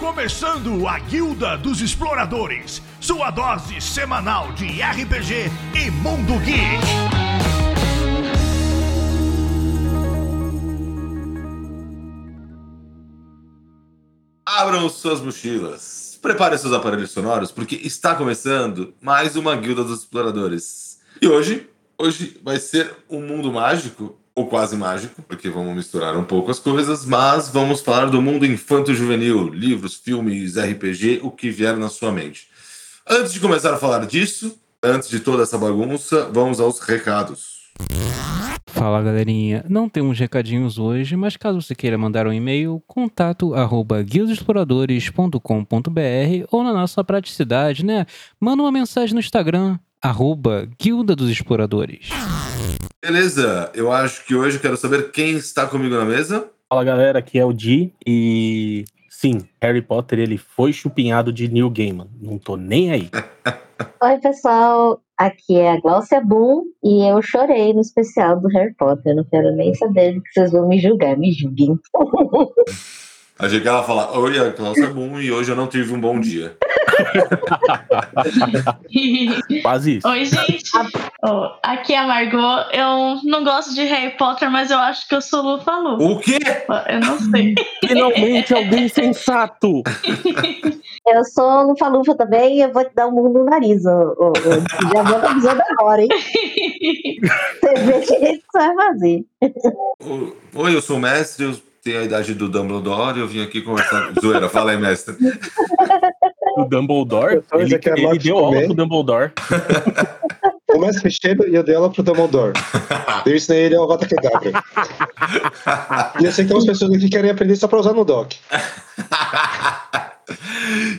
começando a Guilda dos Exploradores, sua dose semanal de RPG e Mundo Geek. Abram suas mochilas, preparem seus aparelhos sonoros, porque está começando mais uma Guilda dos Exploradores. E hoje, hoje vai ser um mundo mágico ou quase mágico, porque vamos misturar um pouco as coisas, mas vamos falar do mundo infanto-juvenil, livros, filmes, RPG, o que vier na sua mente. Antes de começar a falar disso, antes de toda essa bagunça, vamos aos recados. Fala galerinha, não temos recadinhos hoje, mas caso você queira mandar um e-mail, contato arroba guildexploradores.com.br ou na nossa praticidade, né? Manda uma mensagem no Instagram, arroba Guilda dos Exploradores. Beleza, eu acho que hoje eu quero saber quem está comigo na mesa. Fala galera, aqui é o Di e sim, Harry Potter ele foi chupinhado de Neil Gaiman. Não tô nem aí. Oi pessoal, aqui é a Glaucia Boom e eu chorei no especial do Harry Potter. Não quero nem saber do que vocês vão me julgar, me julguem. Achei que ela ia falar, oi, a Cláudia Boom e hoje eu não tive um bom dia. Quase isso. Oi, gente. Oh, aqui é a Margot. Eu não gosto de Harry Potter, mas eu acho que eu sou Lufa-Lu. O quê? Eu não sei. Finalmente alguém sensato! Eu sou Lufa-Lufa também e eu vou te dar um mundo no nariz. ô, ô. Já vou avisando agora, hein? Você vê o que a gente vai fazer. Oi, eu sou o mestre, eu tenho a idade do Dumbledore e eu vim aqui conversar. Zoeira, fala aí, mestre. O Dumbledore, ele, Ezequiel ele deu aula também. pro Dumbledore. O mestre e eu dei ela pro Dumbledore. Eu ensinei ele a Avada Kedavra. E eu sei que tem umas pessoas aqui que querem aprender só pra usar no doc.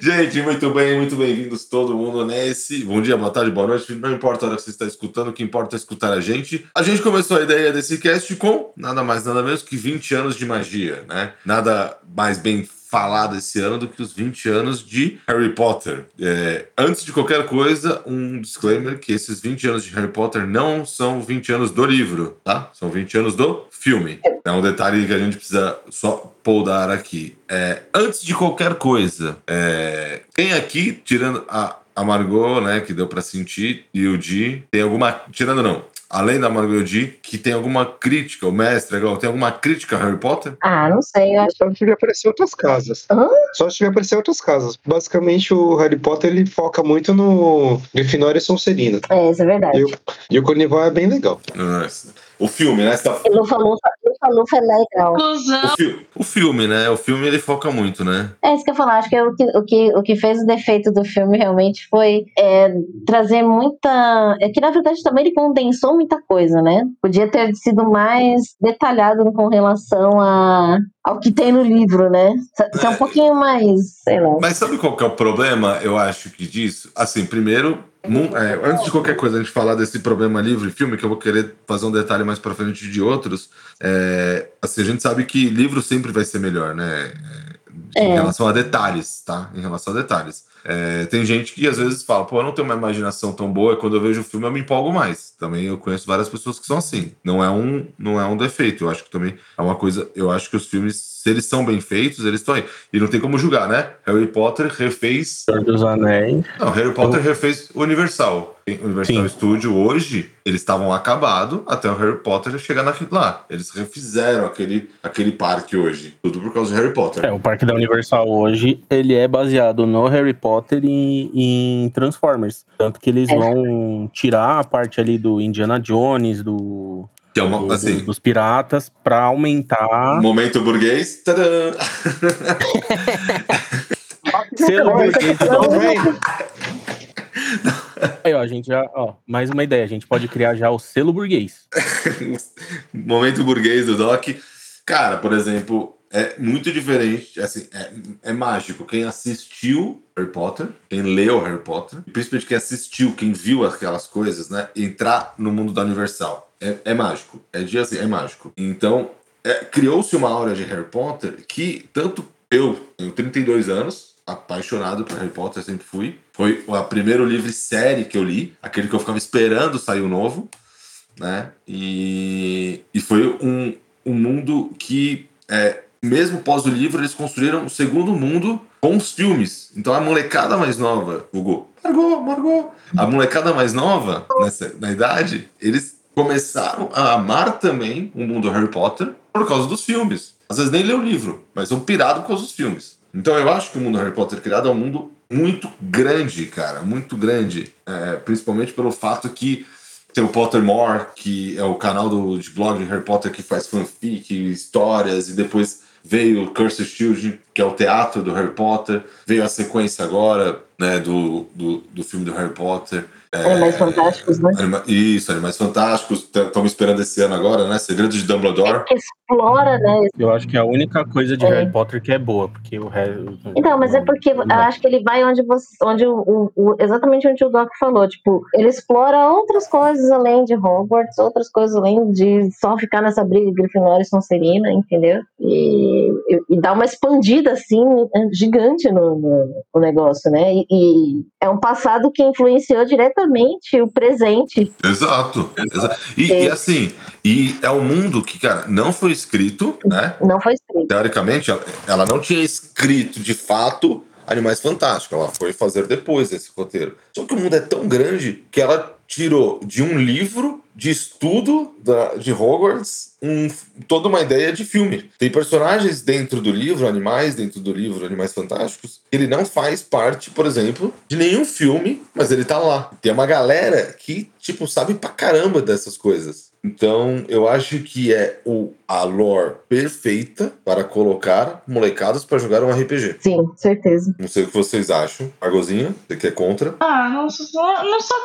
Gente, muito bem, muito bem-vindos todo mundo nesse. Bom dia, boa tarde, boa noite. Não importa a hora que você está escutando, o que importa é escutar a gente. A gente começou a ideia desse cast com nada mais, nada menos que 20 anos de magia, né? Nada mais bem falado esse ano do que os 20 anos de Harry Potter. É, antes de qualquer coisa, um disclaimer que esses 20 anos de Harry Potter não são 20 anos do livro, tá? São 20 anos do filme. É um detalhe que a gente precisa só poldar aqui. É, antes de qualquer coisa, é, quem aqui, tirando a, a Margot, né, que deu pra sentir, e o Di, tem alguma. Tirando não. Além da Margot que tem alguma crítica, o mestre, igual, tem alguma crítica a Harry Potter? Ah, não sei, eu acho Só se aparecer outras casas. Hã? Só se aparecer outras casas. Basicamente, o Harry Potter ele foca muito no Grifinória e Sonserina. É, isso é verdade. E o, e o Cornival é bem legal. Nossa. O filme, né? Tá- Lufa-Lufa Lufa-Lufa é legal. O, fi- o filme, né? O filme ele foca muito, né? É isso que eu ia falar. Acho que o que, o que, o que fez o defeito do filme realmente foi é, trazer muita. É que na verdade também ele condensou muita coisa, né? Podia ter sido mais detalhado com relação a, ao que tem no livro, né? Ser- Ser um pouquinho mais, sei lá. Mas sabe qual que é o problema, eu acho, que disso? Assim, primeiro, é, antes de qualquer coisa a gente falar desse problema livro e filme, que eu vou querer fazer um detalhe mais pra frente de outros, é, assim, a gente sabe que livro sempre vai ser melhor, né? É, Em É. relação a detalhes, tá? Em relação a detalhes. É, tem gente que às vezes fala, pô, eu não tenho uma imaginação tão boa, e quando eu vejo o filme eu me empolgo mais. Também eu conheço várias pessoas que são assim. Não é um, não é um defeito. Eu acho que também é uma coisa. Eu acho que os filmes, se eles são bem feitos, eles estão aí. E não tem como julgar, né? Harry Potter refez. Senhor dos Anéis. Não, Harry Potter refez o Universal. O Universal Sim. Studio hoje, eles estavam acabados até o Harry Potter chegar naquilo lá. Eles refizeram aquele, aquele parque hoje. Tudo por causa de Harry Potter. É, o Parque da Universal hoje, ele é baseado no Harry Potter e em Transformers. Tanto que eles É. vão tirar a parte ali do Indiana Jones, do, Que é uma, do- assim, dos piratas, pra aumentar. momento burguês. Tadã! Selo burguês do Doc. vem. Aí, ó, a gente já, ó, mais uma ideia, a gente pode criar já o selo burguês. momento burguês do Doc. Cara, por exemplo, é muito diferente. Assim, é, é mágico. Quem assistiu Harry Potter, quem leu Harry Potter, e principalmente quem assistiu, quem viu aquelas coisas, né? Entrar no mundo da Universal. É, é mágico. É de assim, é mágico. Então, é, criou-se uma aura de Harry Potter que tanto eu tenho 32 anos, apaixonado por Harry Potter, sempre fui. Foi o primeiro livro série que eu li, aquele que eu ficava esperando sair o novo, né? E, e foi um, um mundo que é, mesmo pós o livro, eles construíram o segundo mundo com os filmes. Então a molecada mais nova, Hugo, Margot, Margot, a molecada mais nova, nessa, na idade, eles começaram a amar também o mundo Harry Potter por causa dos filmes. Às vezes nem lê o livro, mas são pirados por causa dos filmes. Então eu acho que o mundo Harry Potter criado é um mundo muito grande, cara, muito grande. É, principalmente pelo fato que tem o Pottermore, que é o canal do, de blog de Harry Potter que faz fanfic, histórias, e depois veio o Cursed Children, que é o teatro do Harry Potter, veio a sequência agora né, do, do, do filme do Harry Potter. Animais Fantásticos, né? Anima- Isso, Animais Fantásticos. Estamos esperando esse ano agora, né? Segredos de Dumbledore. Que explora, né? Eu acho que é a única coisa de É. Harry Potter que é boa, porque o resto. Então, mas é porque eu acho que ele vai onde você. Onde o, o- o- exatamente onde o Doc falou. Tipo, ele explora outras coisas além de Hogwarts, outras coisas além de só ficar nessa briga de Grifinória e Sonserina, entendeu? E, e- e dá uma expandida, assim, gigante no, no- no negócio, né? E, e é um passado que influenciou diretamente o presente. Exato. Exa- E, É. e assim, e é um mundo que, cara, não foi escrito, né? Não foi escrito. Teoricamente, ela- ela não tinha escrito de fato Animais Fantásticos. Ela foi fazer depois esse roteiro. Só que o mundo é tão grande que ela tirou de um livro de estudo da- de Hogwarts um- toda uma ideia de filme. Tem personagens dentro do livro, animais dentro do livro, Animais Fantásticos. Ele não faz parte, por exemplo, de nenhum filme, mas ele tá lá. Tem uma galera que, tipo, sabe pra caramba dessas coisas. Então, eu acho que é o, a lore perfeita para colocar molecados para jogar um RPG. Sim, certeza. Não sei o que vocês acham. Argozinha, você que é contra? Ah, não, sou- não sou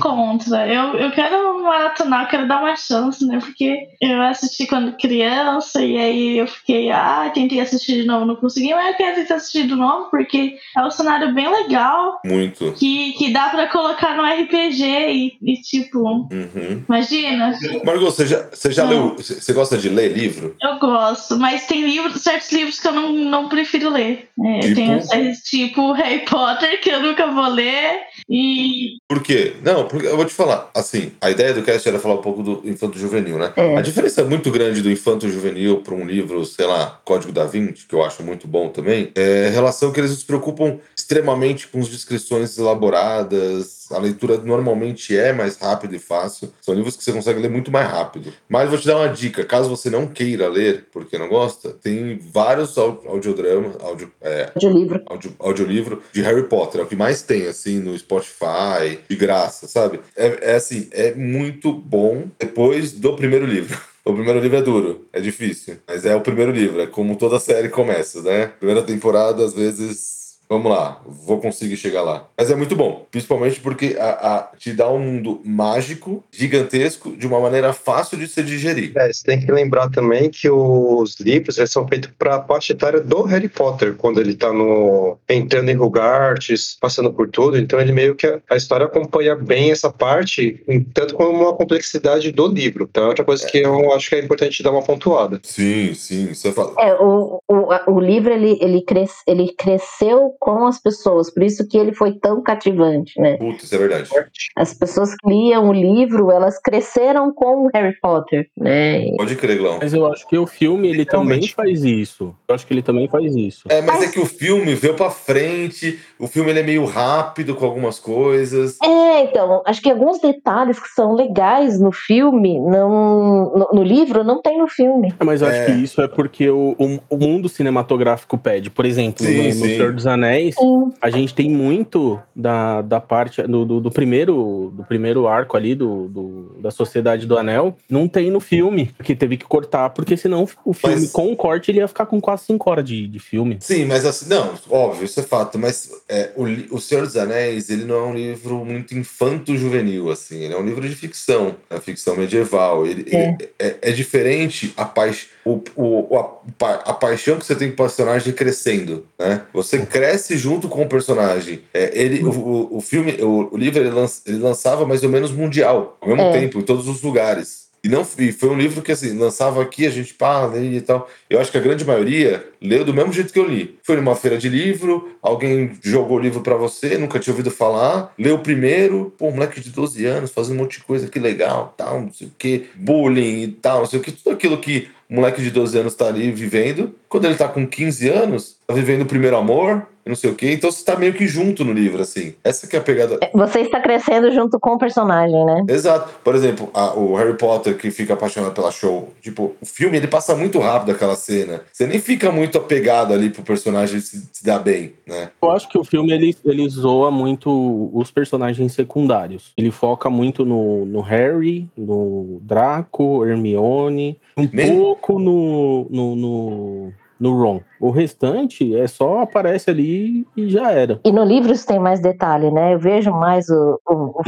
contra. Eu, eu quero maratonar, eu quero dar uma chance, né? Porque eu assisti quando criança e aí eu fiquei, ah, tentei assistir de novo, não consegui, mas eu quero tentar assistir de novo porque é um cenário bem legal Muito. que, que dá pra colocar no RPG e, e tipo, Uhum. imagina. Margot, você já, você já Não. leu. Você gosta de ler livro? Eu gosto, mas tem livros, certos livros que eu não, não prefiro ler. É, Tipo? Tem séries tipo Harry Potter que eu nunca vou ler e Por quê? Não, porque eu vou te falar. Assim, a ideia do cast era falar um pouco do infanto juvenil, né? É. A diferença muito grande do infanto juvenil para um livro, sei lá, Código da Vinci, que eu acho muito bom também, é a relação que eles se preocupam extremamente com as descrições elaboradas. A leitura normalmente é mais rápida e fácil. São livros que você consegue ler muito mais rápido. Mas vou te dar uma dica: caso você não queira ler, porque não gosta, tem vários au- audiodramas, audio, é, De livro. audio, audiolivro de Harry Potter. É o que mais tem, assim, no Spotify, de graça, sabe? É, é assim, é muito bom depois do primeiro livro. O primeiro livro é duro, é difícil, mas é o primeiro livro, é como toda série começa, né? Primeira temporada, às vezes. Vamos lá, vou conseguir chegar lá. Mas é muito bom, principalmente porque a, a- te dá um mundo mágico, gigantesco, de uma maneira fácil de se digerir. É, você tem que lembrar também que os livros são feitos para a faixa etária do Harry Potter, quando ele tá no entrando em Hogarth, passando por tudo, então ele meio que a, a história acompanha bem essa parte, tanto como uma complexidade do livro. Então é outra coisa que eu acho que é importante dar uma pontuada. Sim, sim, você fala. É, o, o, o livro ele, ele, cres, ele cresceu com as pessoas, por isso que ele foi tão cativante, né? Putz, isso é verdade. As pessoas que liam o livro, elas cresceram com o Harry Potter, né? Pode crer, Glão. Mas eu acho que o filme ele também Realmente. faz isso. Eu acho que ele também faz isso. É, mas é que o filme veio pra frente, o filme ele é meio rápido com algumas coisas. É, então, acho que alguns detalhes que são legais no filme, não, no, no livro, não tem no filme. É, Mas eu acho É. que isso é porque o, o, o mundo cinematográfico pede. Por exemplo, Sim, no, no sim. Senhor dos Anéis, Sim. a gente tem muito da, da parte do, do, do primeiro do primeiro arco ali do, do- da Sociedade do Anel, não tem no filme, que teve que cortar, porque senão o filme Mas- com o corte ele ia ficar com quase 5 horas de, de filme. Sim, mas assim, não, óbvio, isso é fato, mas é, o, o Senhor dos Anéis, ele não é um livro muito infanto-juvenil, assim, ele é um livro de ficção, é ficção medieval, ele, É. ele- é, é diferente a, paix, o, o, a, pa- a paixão que você tem com o personagem crescendo, né? Você cresce junto com o personagem. É, ele, o, o, o filme, o, o livro, ele, ele lançava mais ou menos mundial, ao mesmo É. tempo, em todos os lugares. E, não, e foi um livro que, assim, lançava aqui, a gente pá, e tal. Eu acho que a grande maioria leu do mesmo jeito que eu li. Foi numa feira de livro, alguém jogou o livro pra você, nunca tinha ouvido falar, leu primeiro, pô, moleque de 12 anos, fazendo um monte de coisa, que legal, tal, não sei o que, bullying e tal, não sei o que, tudo aquilo que o moleque de 12 anos tá ali vivendo. Quando ele tá com 15 anos, tá vivendo o primeiro amor, não sei o quê. Então você tá meio que junto no livro, assim. Essa que é a pegada. Você está crescendo junto com o personagem, né? Exato. Por exemplo, a- o Harry Potter que fica apaixonado pela show. Tipo, o filme ele passa muito rápido aquela cena. Você nem fica muito apegado ali pro personagem se, se dar bem, né? Eu acho que o filme ele, ele zoa muito os personagens secundários. Ele foca muito no, no Harry, no Draco, Hermione, um Nem- pouco no, no, no, no Ron. O restante é só aparece ali e já era. E no livro isso tem mais detalhe, né? Eu vejo mais o, o,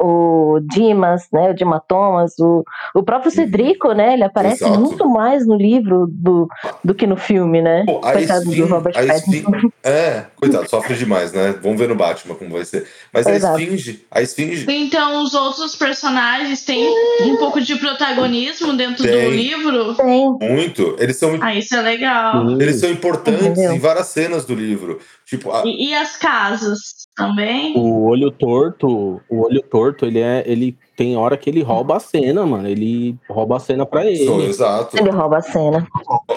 o o Dimas, né? O Dima Thomas, o, o próprio Cedrico, né? Ele aparece Exato. muito mais no livro do, do que no filme, né? Pô, a Coitado do Esfin- Robert a Pattinson. É, coitado, sofre demais, né? Vamos ver no Batman como vai ser. Mas a. Esfinge, a Esfinge. Então, os outros personagens têm um pouco de protagonismo dentro Tem. do livro. Tem. Muito. Eles são, Ah, isso é legal. Eles são importantes Entendeu? em várias cenas do livro. Tipo, a- E, e as casas também? O olho torto, o olho torto, ele é. Ele tem hora que ele rouba a cena, mano. Ele rouba a cena pra ele. exato. Ele rouba a cena.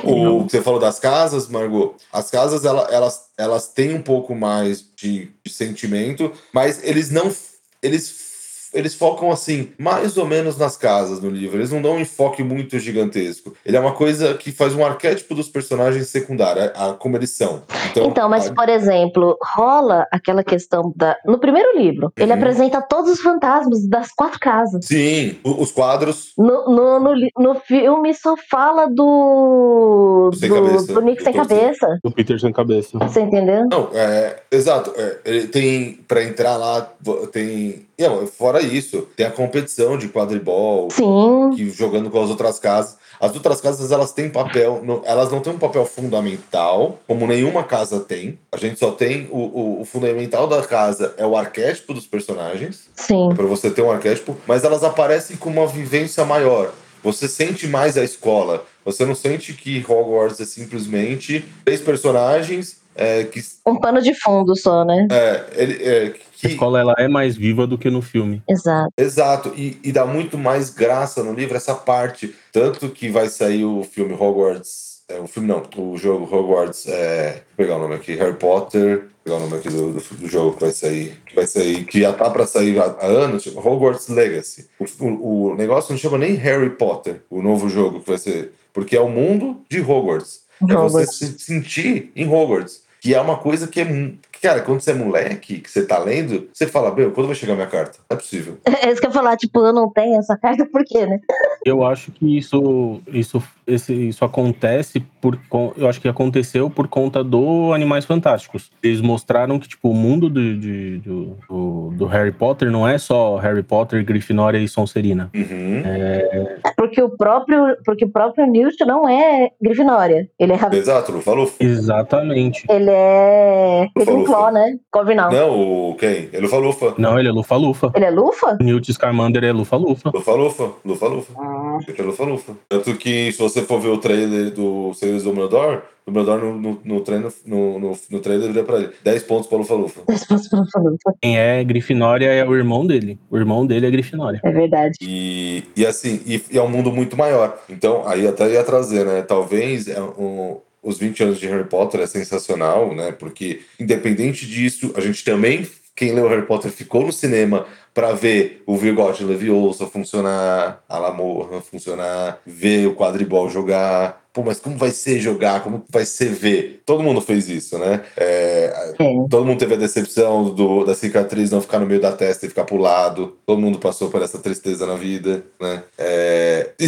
O que você falou das casas, Margot, as casas ela- elas, elas têm um pouco mais de, de sentimento, mas eles não. Eles, eles focam assim, mais ou menos nas casas no livro. Eles não dão um enfoque muito gigantesco. Ele é uma coisa que faz um arquétipo dos personagens secundários, a, a- como eles são. Então, Então, mas, a- por exemplo, rola aquela questão da. No primeiro livro, ele Uhum. apresenta todos os fantasmas das quatro casas. sim, o- os quadros. No, no, no, no filme só fala do. Do sem Do, cabeça, do Nick do sem cabeça. Do Peter sem cabeça. Você entendeu? Não, é, exato. é, ele tem para entrar lá tem, não, fora isso, tem a competição de quadribol, Sim. que jogando com as outras casas. As outras casas elas têm papel, elas não têm um papel fundamental, como nenhuma casa tem. A gente só tem o, o, o fundamental da casa é o arquétipo dos personagens, Sim. para você ter um arquétipo, mas elas aparecem com uma vivência maior. Você sente mais a escola. Você não sente que Hogwarts é simplesmente três personagens é, que Um pano de fundo só, né? é, ele, é, A que, escola ela é mais viva do que no filme. Exato. Exato, e, e dá muito mais graça no livro essa parte. Tanto que vai sair o filme Hogwarts. É, o filme não, o jogo Hogwarts. É, vou pegar o nome aqui, Harry Potter. Vou pegar o nome aqui do, do, do jogo que vai sair. Que vai sair, que já tá pra sair há, há anos, chama Hogwarts Legacy. O, o, o negócio não chama nem Harry Potter, o novo jogo que vai ser. Porque é o mundo de Hogwarts. É você Hogwarts. se sentir em Hogwarts. Que é uma coisa que é. Cara, quando você é moleque, que você tá lendo, você fala, meu, quando vai chegar minha carta? Não é possível. É isso que eu ia falar, tipo, eu não tenho essa carta, por quê, né? Eu acho que isso, isso, esse, isso acontece por. Eu acho que aconteceu por conta do Animais Fantásticos. Eles mostraram que, tipo, o mundo do, de- do, do, do Harry Potter não é só Harry Potter, Grifinória e Sonserina. Uhum. Porque o próprio, porque o próprio Newt não é Grifinória. Ele é, Exato, não falou? Exatamente. ele é Ravenclaw, né? Corvinal. Não, o quem? É Lufa-Lufa. Não, ele é Lufa-Lufa. Ele é Lufa? Newt Scamander é Lufa-Lufa. Lufa-Lufa, Lufa-Lufa. Ah, Ele é Lufa-Lufa. Tanto que, se você for ver o trailer do Senhores do Dumbledore, o Dumbledore no, no, no, treino, no, no, no trailer vira pra ele. 10 pontos pra Lufa-Lufa. Quem é Grifinória é o irmão dele. O irmão dele é Grifinória. É verdade. E, e assim, e, e é um mundo muito maior. Então, aí até ia trazer, né? Talvez é um, os 20 anos de Harry Potter é sensacional, né? Porque, independente disso, a gente também, quem leu Harry Potter ficou no cinema para ver o Virgote Leviosa funcionar, a Lamorra funcionar, ver o quadribol jogar. Pô, mas como vai ser jogar? Como vai ser ver? Todo mundo fez isso, né? É. Todo mundo teve a decepção do, da cicatriz não ficar no meio da testa e ficar pro lado. Todo mundo passou por essa tristeza na vida, né? É, e,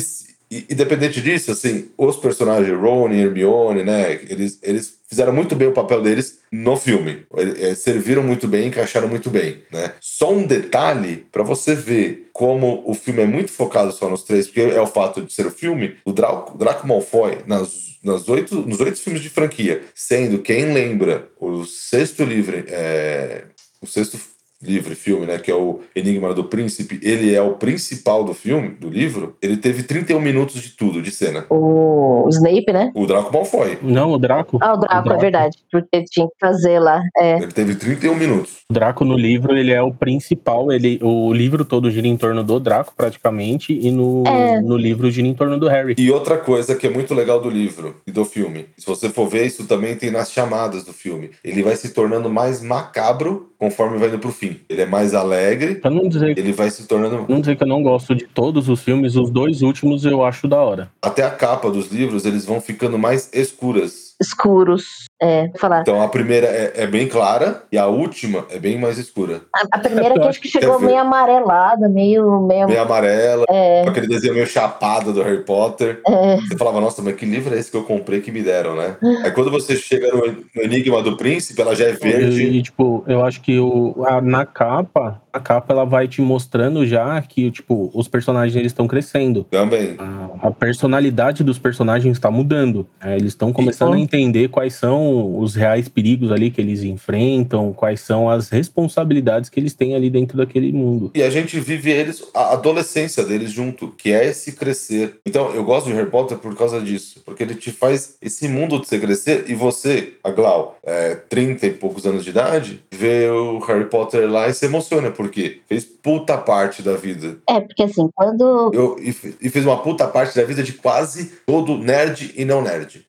e- independente disso, assim, os personagens Ron e Hermione, né? Eles, eles fizeram muito bem o papel deles no filme. Eles, eh, serviram muito bem, encaixaram muito bem, né? Só um detalhe para você ver como o filme é muito focado só nos três, porque é o fato de ser o filme. O Draco, Draco Malfoy nas nas oito, nos oito filmes de franquia, sendo quem lembra o sexto livro, é, o sexto livro e filme, né, que é o Enigma do Príncipe, ele é o principal do filme, do livro, ele teve 31 minutos de tudo, de cena. O Snape, né? O Draco Malfoy. Não, o Draco. Ah, o Draco, Draco. é verdade. Porque tinha que fazer lá. É. Ele teve 31 minutos. O Draco no livro, ele é o principal. Ele, o livro todo gira em torno do Draco, praticamente, e no, É. no livro gira em torno do Harry. E outra coisa que é muito legal do livro e do filme, se você for ver, isso também tem nas chamadas do filme. Ele vai se tornando mais macabro conforme vai indo pro fim. Ele é mais alegre, Pra não dizer, ele vai se tornando. não dizer que eu não gosto de todos os filmes, os dois últimos eu acho da hora. Até a capa dos livros, eles vão ficando mais escuras. Escuros. É, vou falar. Então a primeira é, é bem clara e a última é bem mais escura. A, a primeira que Eu acho que chegou meio amarelada, meio. meio Bem amarela, é, com aquele desenho meio chapado do Harry Potter. é, Você falava, nossa, mas que livro é esse que eu comprei que me deram, né? Aí quando você chega no, no Enigma do Príncipe, ela já é verde. E, tipo, eu acho que o, a- na capa, a capa ela vai te mostrando já que, tipo, os personagens eles estão crescendo. Também. A, a personalidade dos personagens está mudando. É, eles estão começando a entender quais são os reais perigos ali que eles enfrentam, quais são as responsabilidades que eles têm ali dentro daquele mundo. E a gente vive eles, a adolescência deles junto, que é esse crescer. Então, eu gosto de Harry Potter por causa disso, porque ele te faz esse mundo de você crescer e você, a Glau, é, 30 e poucos anos de idade, vê o Harry Potter lá e se emociona, porque fez puta parte da vida. é, porque assim, quando. Eu, e, e fez uma puta parte da vida de quase todo nerd e não nerd.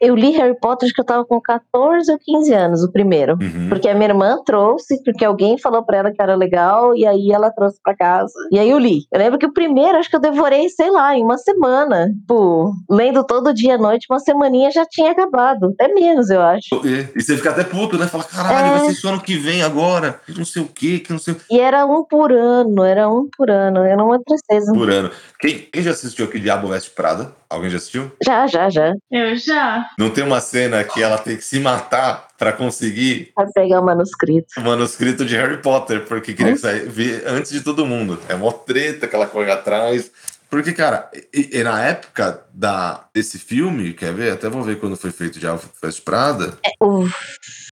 Eu li Harry Potter, acho que eu tava com 14 ou 15 anos, o primeiro. Uhum. Porque a minha irmã trouxe, porque alguém falou pra ela que era legal, e aí ela trouxe pra casa. E aí eu li. Eu lembro que o primeiro, acho que eu devorei, sei lá, em uma semana. Pô, lendo todo dia à noite, uma semaninha já tinha acabado. Até menos, eu acho. E, e você fica até puto, né? Fala, caralho, É. vai ser só ano que vem agora, que não sei o que, que não sei o E era um por ano, era um por ano. Era uma tristeza. por ano. Quem, quem já assistiu aqui Diabo Veste Prada? Alguém já assistiu? Já, já, já. Eu já. Não tem uma cena que ela tem que se matar pra conseguir Pra pegar o manuscrito. o manuscrito de Harry Potter, porque queria sair, ver antes de todo mundo. É mó treta que ela corre atrás. Porque, cara, e, e na época da, desse filme, quer ver? Até vou ver quando foi feito Diabo Veste Prada. O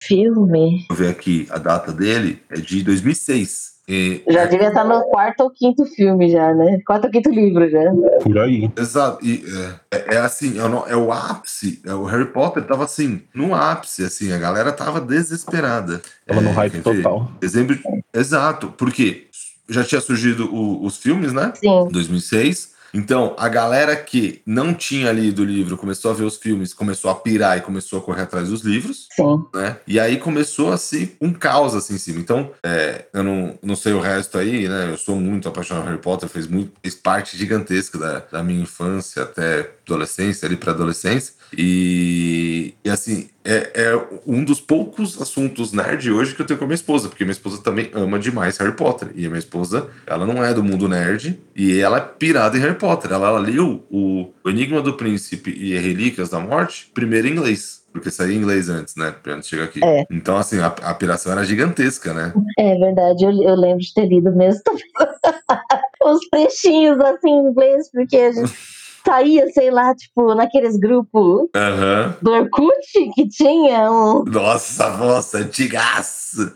filme. Vou ver aqui a data dele, é de 2006. E, Já devia estar no quarto ou quinto filme, já, né? Quarto ou quinto livro, já. Por aí. Exato. E, é, é- é assim, é, o- é o ápice. É, o Harry Potter tava assim, no ápice, assim, a galera tava desesperada. Tava no É, hype total. Dezembro. Exato, porque já tinha surgido o- os filmes, né? Sim. 2006. Então, a galera que não tinha lido o livro começou a ver os filmes, começou a pirar e começou a correr atrás dos livros, Sim. né? E aí começou assim um caos assim em cima. Então, é, eu não, não sei o resto aí, né? Eu sou muito apaixonado por Harry Potter, fez, muito, fez parte gigantesca da, da minha infância até adolescência, ali para adolescência. E, e assim, é, é um dos poucos assuntos nerd hoje que eu tenho com a minha esposa, porque minha esposa também ama demais Harry Potter. E a minha esposa, ela não é do mundo nerd e ela é pirada em Harry Potter. Ela, ela leu o, o Enigma do Príncipe e Relíquias da Morte primeiro em inglês. Porque saía em inglês antes, né? Antes de chegar aqui. É. Então, assim, a, a piração era gigantesca, né? É verdade, eu, eu lembro de ter lido mesmo. Os trechinhos assim em inglês, porque a gente saía, sei lá, tipo, naqueles grupos Aham. do Orkut que tinha um, Nossa, nossa, antigaço.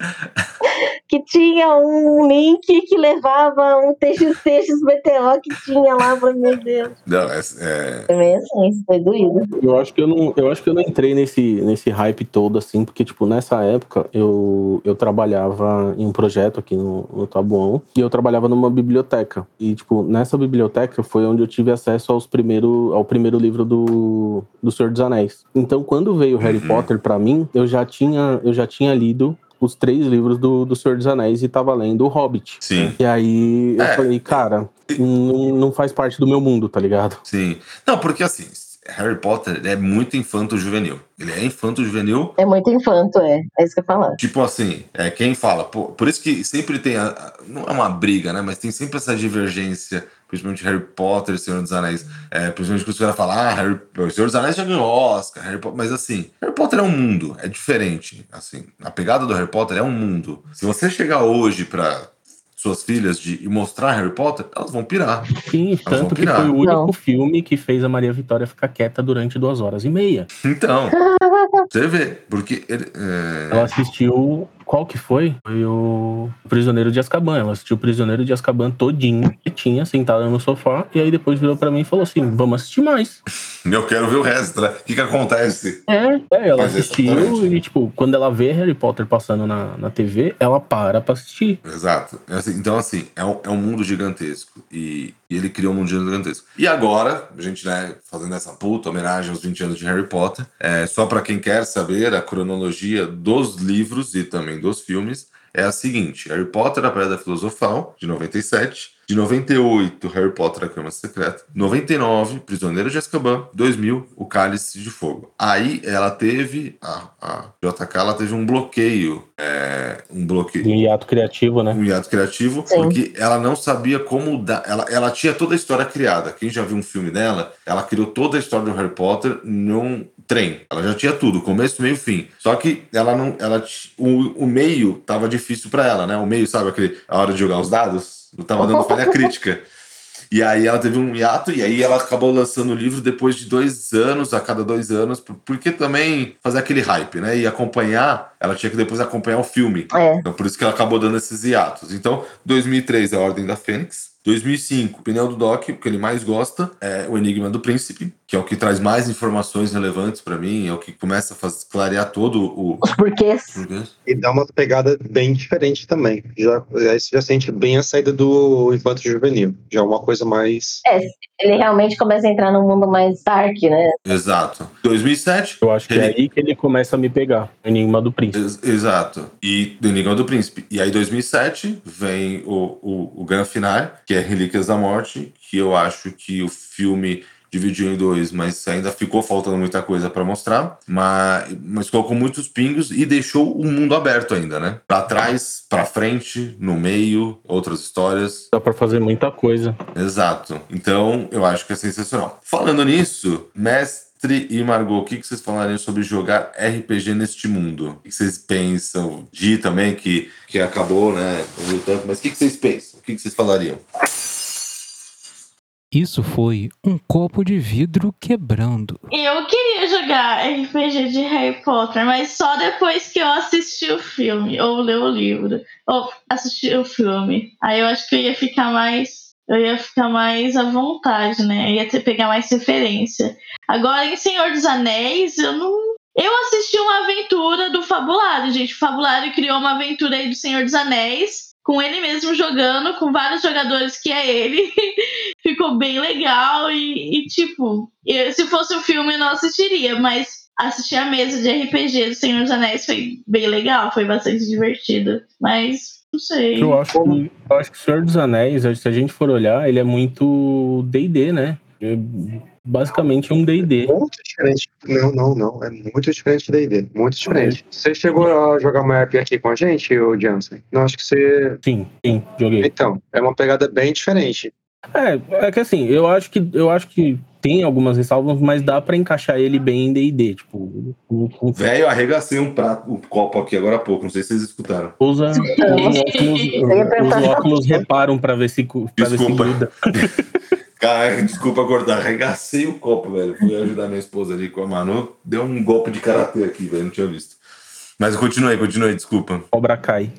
que tinha um link que levava um TXT XBTO que tinha lá pra meu Deus. Não, é, é- Também assim, foi doído. Eu acho que eu não, eu acho que eu não entrei nesse, nesse hype todo, assim, porque, tipo, nessa época eu, eu trabalhava em um projeto aqui no, no Tabuão e eu trabalhava numa biblioteca. E, tipo, nessa biblioteca foi onde eu tive acesso aos primeiro, ao primeiro livro do, do Senhor dos Anéis. Então, quando veio Harry Uhum. Potter pra mim, eu já tinha, eu já tinha lido os três livros do, do Senhor dos Anéis e tava lendo O Hobbit. Sim. E aí eu É. falei, cara, não, não faz parte do meu mundo, tá ligado? Sim. Não, porque assim, Harry Potter é muito infanto-juvenil. Ele é infanto-juvenil. É muito infanto, é. É isso que eu ia falar. Tipo assim, é, quem fala, pô, por isso que sempre tem, a, a- não é uma briga, né? Mas tem sempre essa divergência, principalmente Harry Potter e Senhor dos Anéis. É, principalmente quando os caras falam, ah, Harry, o Senhor dos Anéis já ganhou Oscar, Harry Potter. Mas assim, Harry Potter é um mundo, é diferente. Assim, a pegada do Harry Potter é um mundo. Se você chegar hoje pra suas filhas de, e mostrar Harry Potter, elas vão pirar. Sim, vão tanto que pirar. foi o único Não. filme que fez a Maria Vitória ficar quieta durante duas horas e meia. Então, você vê, porque ele, é, Ela assistiu Qual que foi? Foi o Prisioneiro de Azkaban. Ela assistiu o Prisioneiro de Azkaban todinho, que tinha, sentada no sofá, e aí depois virou pra mim e falou assim: vamos assistir mais. Eu quero ver o resto, né? O que, que acontece? É, é ela Mas assistiu exatamente. e, tipo, quando ela vê Harry Potter passando na, na TV, ela para pra assistir. Exato. É assim, Então, assim, é um, é um mundo gigantesco. E, e ele criou um mundo gigantesco. E agora, a gente, né, fazendo essa puta homenagem aos 20 anos de Harry Potter, é, só pra quem quer saber a cronologia dos livros e também dos filmes, é a seguinte: Harry Potter, a Pedra Filosofal, de 97. De 98, Harry Potter, a Câmara Secreta. 99, Prisioneiro de Azkaban. 2000, O Cálice de Fogo. Aí ela teve, a, a JK, ela teve um bloqueio. é, um bloqueio. Um hiato criativo, né? um hiato criativo, Sim. porque ela não sabia como dar. Ela, ela tinha toda a história criada. Quem já viu um filme dela, ela criou toda a história do Harry Potter num trem. Ela já tinha tudo, começo, meio, fim. Só que ela não. Ela, o, o meio tava difícil pra ela, né? O meio, sabe, aquele, a hora de jogar os dados? Não tava dando falha crítica. E aí ela teve um hiato, e aí ela acabou lançando o livro depois de dois anos, a cada dois anos, por- porque também fazer aquele hype, né? E acompanhar, ela tinha que depois acompanhar o filme. É. Então, por isso que ela acabou dando esses hiatos. Então, 2003 é a Ordem da Fênix. 2005, Pneu do Doc, o que ele mais gosta é o Enigma do Príncipe, que é o que traz mais informações relevantes pra mim, é o que começa a faz- clarear todo o. Os porquês. E dá uma pegada bem diferente também. Já, aí você já sente bem a saída do infanto juvenil. Já é uma coisa mais. Ele realmente começa a entrar num mundo mais dark, né? Exato. 2007, Eu acho que é Ele- aí que ele começa a me pegar. O Enigma do Príncipe. Ex- Exato. E do Enigma do Príncipe. E aí, 2007, vem o, o, o grande final, que é Relíquias da Morte, que eu acho que o filme dividiu em dois, mas ainda ficou faltando muita coisa pra mostrar. Mas, mas colocou muitos pingos e deixou o mundo aberto ainda, né? Pra trás, pra frente, no meio, outras histórias. Dá pra fazer muita coisa. Exato. Então, eu acho que é sensacional. Falando nisso, Mestre e Margot, o que vocês falariam sobre jogar RPG neste mundo? O que vocês pensam? Di também, que, que acabou, né? mas o que vocês pensam? O que que vocês falariam? Isso foi um copo de vidro quebrando. Eu queria jogar RPG de Harry Potter, mas só depois que eu assisti o filme, ou ler o livro, ou assistir o filme. Aí eu acho que eu ia ficar mais. Eu ia ficar mais à vontade, né? Eu ia ter, pegar mais referência. Agora, em Senhor dos Anéis, eu não. Eu assisti uma aventura do Fabulário, gente. O Fabulário criou uma aventura aí do Senhor dos Anéis, com ele mesmo jogando, com vários jogadores que é ele. Ficou bem legal e, e, tipo, eu- se fosse um filme eu não assistiria, mas assistir a mesa de RPG do Senhor dos Anéis foi bem legal, foi bastante divertido. Mas, não sei. Eu acho, que, eu acho que o Senhor dos Anéis, se a gente for olhar, ele é muito D&D, né? É basicamente um D&D. Muito diferente. Não, não, não. É muito diferente da ID. Muito diferente. Você chegou a jogar uma app aqui com a gente, o Jansen? Não, acho que você. Sim, sim, joguei. Então, é uma pegada bem diferente. É, é que assim, eu acho que eu acho que tem algumas ressalvas, mas dá pra encaixar ele bem em D&D, tipo, com Velho, arregacei um prato, um copo aqui agora há pouco, não sei se vocês escutaram. usa os óculos, os óculos reparam pra ver se pra ver se Desculpa. Cara, desculpa acordar, arregacei o copo, velho. Fui ajudar minha esposa ali com a Manu, deu um golpe de karatê aqui, velho, não tinha visto. Mas continuei, continuei, desculpa. Cobra cai.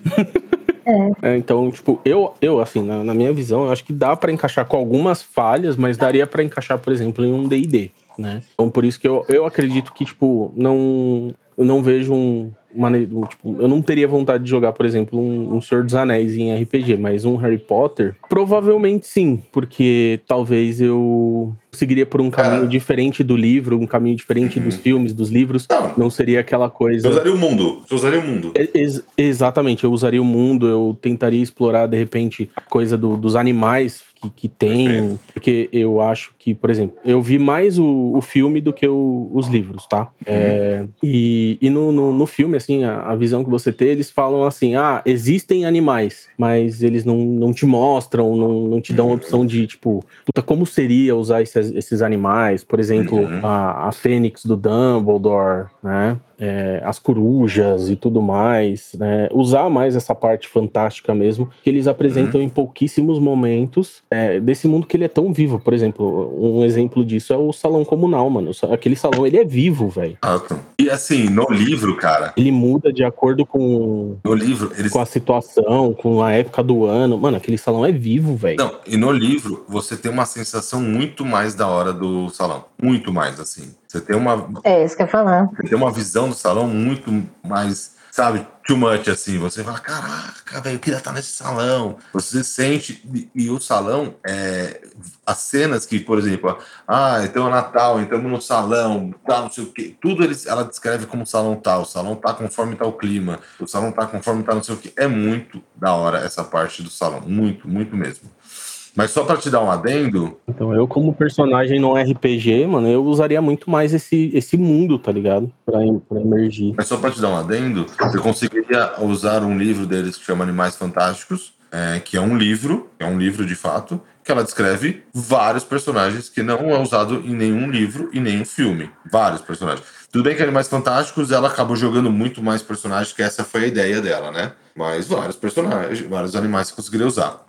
É, então, tipo, eu, eu assim, na, na minha visão, eu acho que dá pra encaixar com algumas falhas, mas daria pra encaixar, por exemplo, em um D&D, né? Então, por isso que eu, eu acredito que, tipo, não, eu não vejo um, mane- um, tipo, eu não teria vontade de jogar, por exemplo, um, um Senhor dos Anéis em RPG, mas um Harry Potter, provavelmente sim, porque talvez eu seguiria por um caminho Cara. diferente do livro, um caminho diferente dos filmes, dos livros, Não, não seria aquela coisa... eu usaria o mundo. Eu usaria o mundo. Ex- exatamente, eu usaria o mundo, eu tentaria explorar de repente a coisa do- dos animais que, que tem, Perfeito. porque eu acho que, por exemplo, eu vi mais o, o filme do que o- os livros, tá? É, e e no, no, no filme, assim, a, a visão que você tem, eles falam assim: ah, existem animais, mas eles não, não te mostram, não, não te dão a opção de, tipo, puta, como seria usar esses, esses animais? Por exemplo, Uhum. a, a Fênix do Dumbledore, né? É, as corujas e tudo mais, né? Usar mais essa parte fantástica mesmo, que eles apresentam em pouquíssimos momentos é, desse mundo que ele é tão vivo. Por exemplo, um exemplo disso é o salão comunal, mano. Aquele salão, ele é vivo, velho. Exato. E assim, no livro, cara, Ele muda de acordo com, no livro, eles. com a situação, com a época do ano. Mano, aquele salão é vivo, velho. Não, e no livro você tem uma sensação muito mais da hora do salão. Muito mais, assim. Você tem uma, É isso que eu falar. Você tem uma visão do salão muito mais, sabe, too much, assim. Você fala, caraca, velho, eu queria estar nesse salão. Você sente, e, e o salão, é, as cenas que, por exemplo, ah, então é Natal, estamos no salão, tal, não sei o quê. Tudo eles, ela descreve como salão tal. O salão tá conforme tá o clima. O salão tá conforme tá não sei o quê. É muito da hora essa parte do salão. Muito, muito mesmo. Mas só para te dar um adendo, Então eu, como personagem no RPG, mano, eu usaria muito mais esse, esse mundo, tá ligado? Pra, pra emergir. Mas só para te dar um adendo, você conseguiria usar um livro deles que chama Animais Fantásticos, é, que é um livro, é um livro de fato, que ela descreve vários personagens que não é usado em nenhum livro e nenhum filme. Vários personagens. Tudo bem que Animais Fantásticos ela acabou jogando muito mais personagens, que essa foi a ideia dela, né? Mas vários personagens, vários animais que conseguiria usar.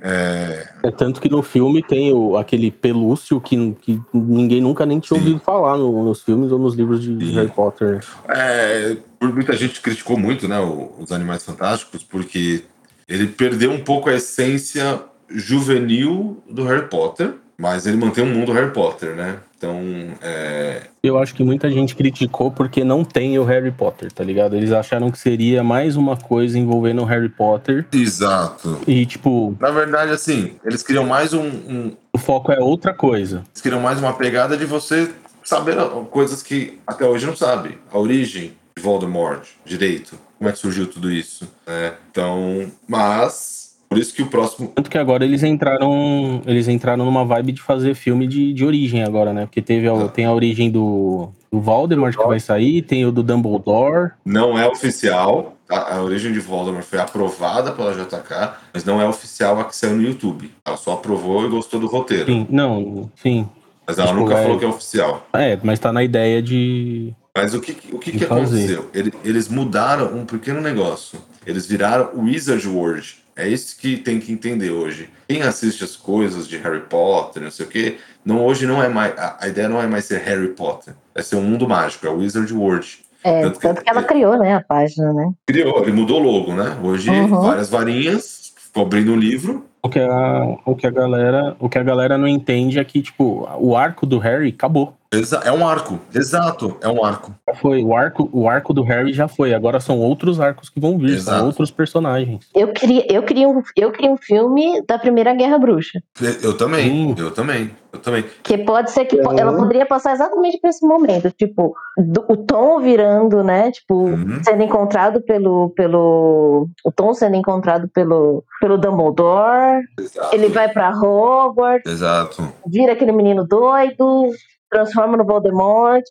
É, É tanto que no filme tem o, aquele pelúcio que, que ninguém nunca nem tinha Sim. ouvido falar no- nos filmes ou nos livros de Sim. Harry Potter. É, por muita gente criticou muito né, os Animais Fantásticos, porque ele perdeu um pouco a essência juvenil do Harry Potter, mas ele mantém o mundo Harry Potter, né? Então, é, Eu acho que muita gente criticou porque não tem o Harry Potter, tá ligado? Eles acharam que seria mais uma coisa envolvendo o Harry Potter. exato. E, tipo, Na verdade, assim, eles criam mais um, um- o foco é outra coisa. eles criam mais uma pegada de você saber coisas que até hoje não sabe. A origem de Voldemort, direito, como é que surgiu tudo isso, né? Então, mas por isso que o próximo Tanto que agora eles entraram. Eles entraram numa vibe de fazer filme de, de origem agora, né? Porque teve a, Ah. tem a origem do, do Voldemort que vai sair, tem o do Dumbledore. Não é oficial. A, a origem de Voldemort foi aprovada pela JK, mas não é oficial a que saiu no YouTube. Ela só aprovou e gostou do roteiro. Sim, não, sim. Mas ela Tipo, nunca é- falou que é oficial. É, mas tá na ideia de. Mas o que, o que, que aconteceu? Ele- eles mudaram um pequeno negócio. Eles viraram o Wizard World. É isso que tem que entender hoje. Quem assiste as coisas de Harry Potter, não sei o quê, não, hoje não é mais. A, a ideia não é mais ser Harry Potter. É ser um mundo mágico, é o Wizard World. É, Tanto que- tanto que ela criou, né, a página, né? Criou, ele mudou o logo, né? Hoje, Uhum. várias varinhas, cobrindo o livro. O que, a, o, que a galera, o que a galera não entende é que, tipo, o arco do Harry acabou. Exa- É um arco, exato, é um arco. Foi. O arco, o arco do Harry já foi. Agora são outros arcos que vão vir, Exato. são outros personagens. Eu queria, eu, queria um, eu queria um filme da Primeira Guerra Bruxa. Eu também, Sim. eu também, eu também. Que pode ser que Uhum. ela poderia passar exatamente por esse momento. Tipo, do- o Tom virando, né? Tipo, Uhum. sendo encontrado pelo. pelo o Tom sendo encontrado pelo, pelo Dumbledore. Exato. Ele vai pra Hogwarts, Exato. vira aquele menino doido, transforma no Voldemort.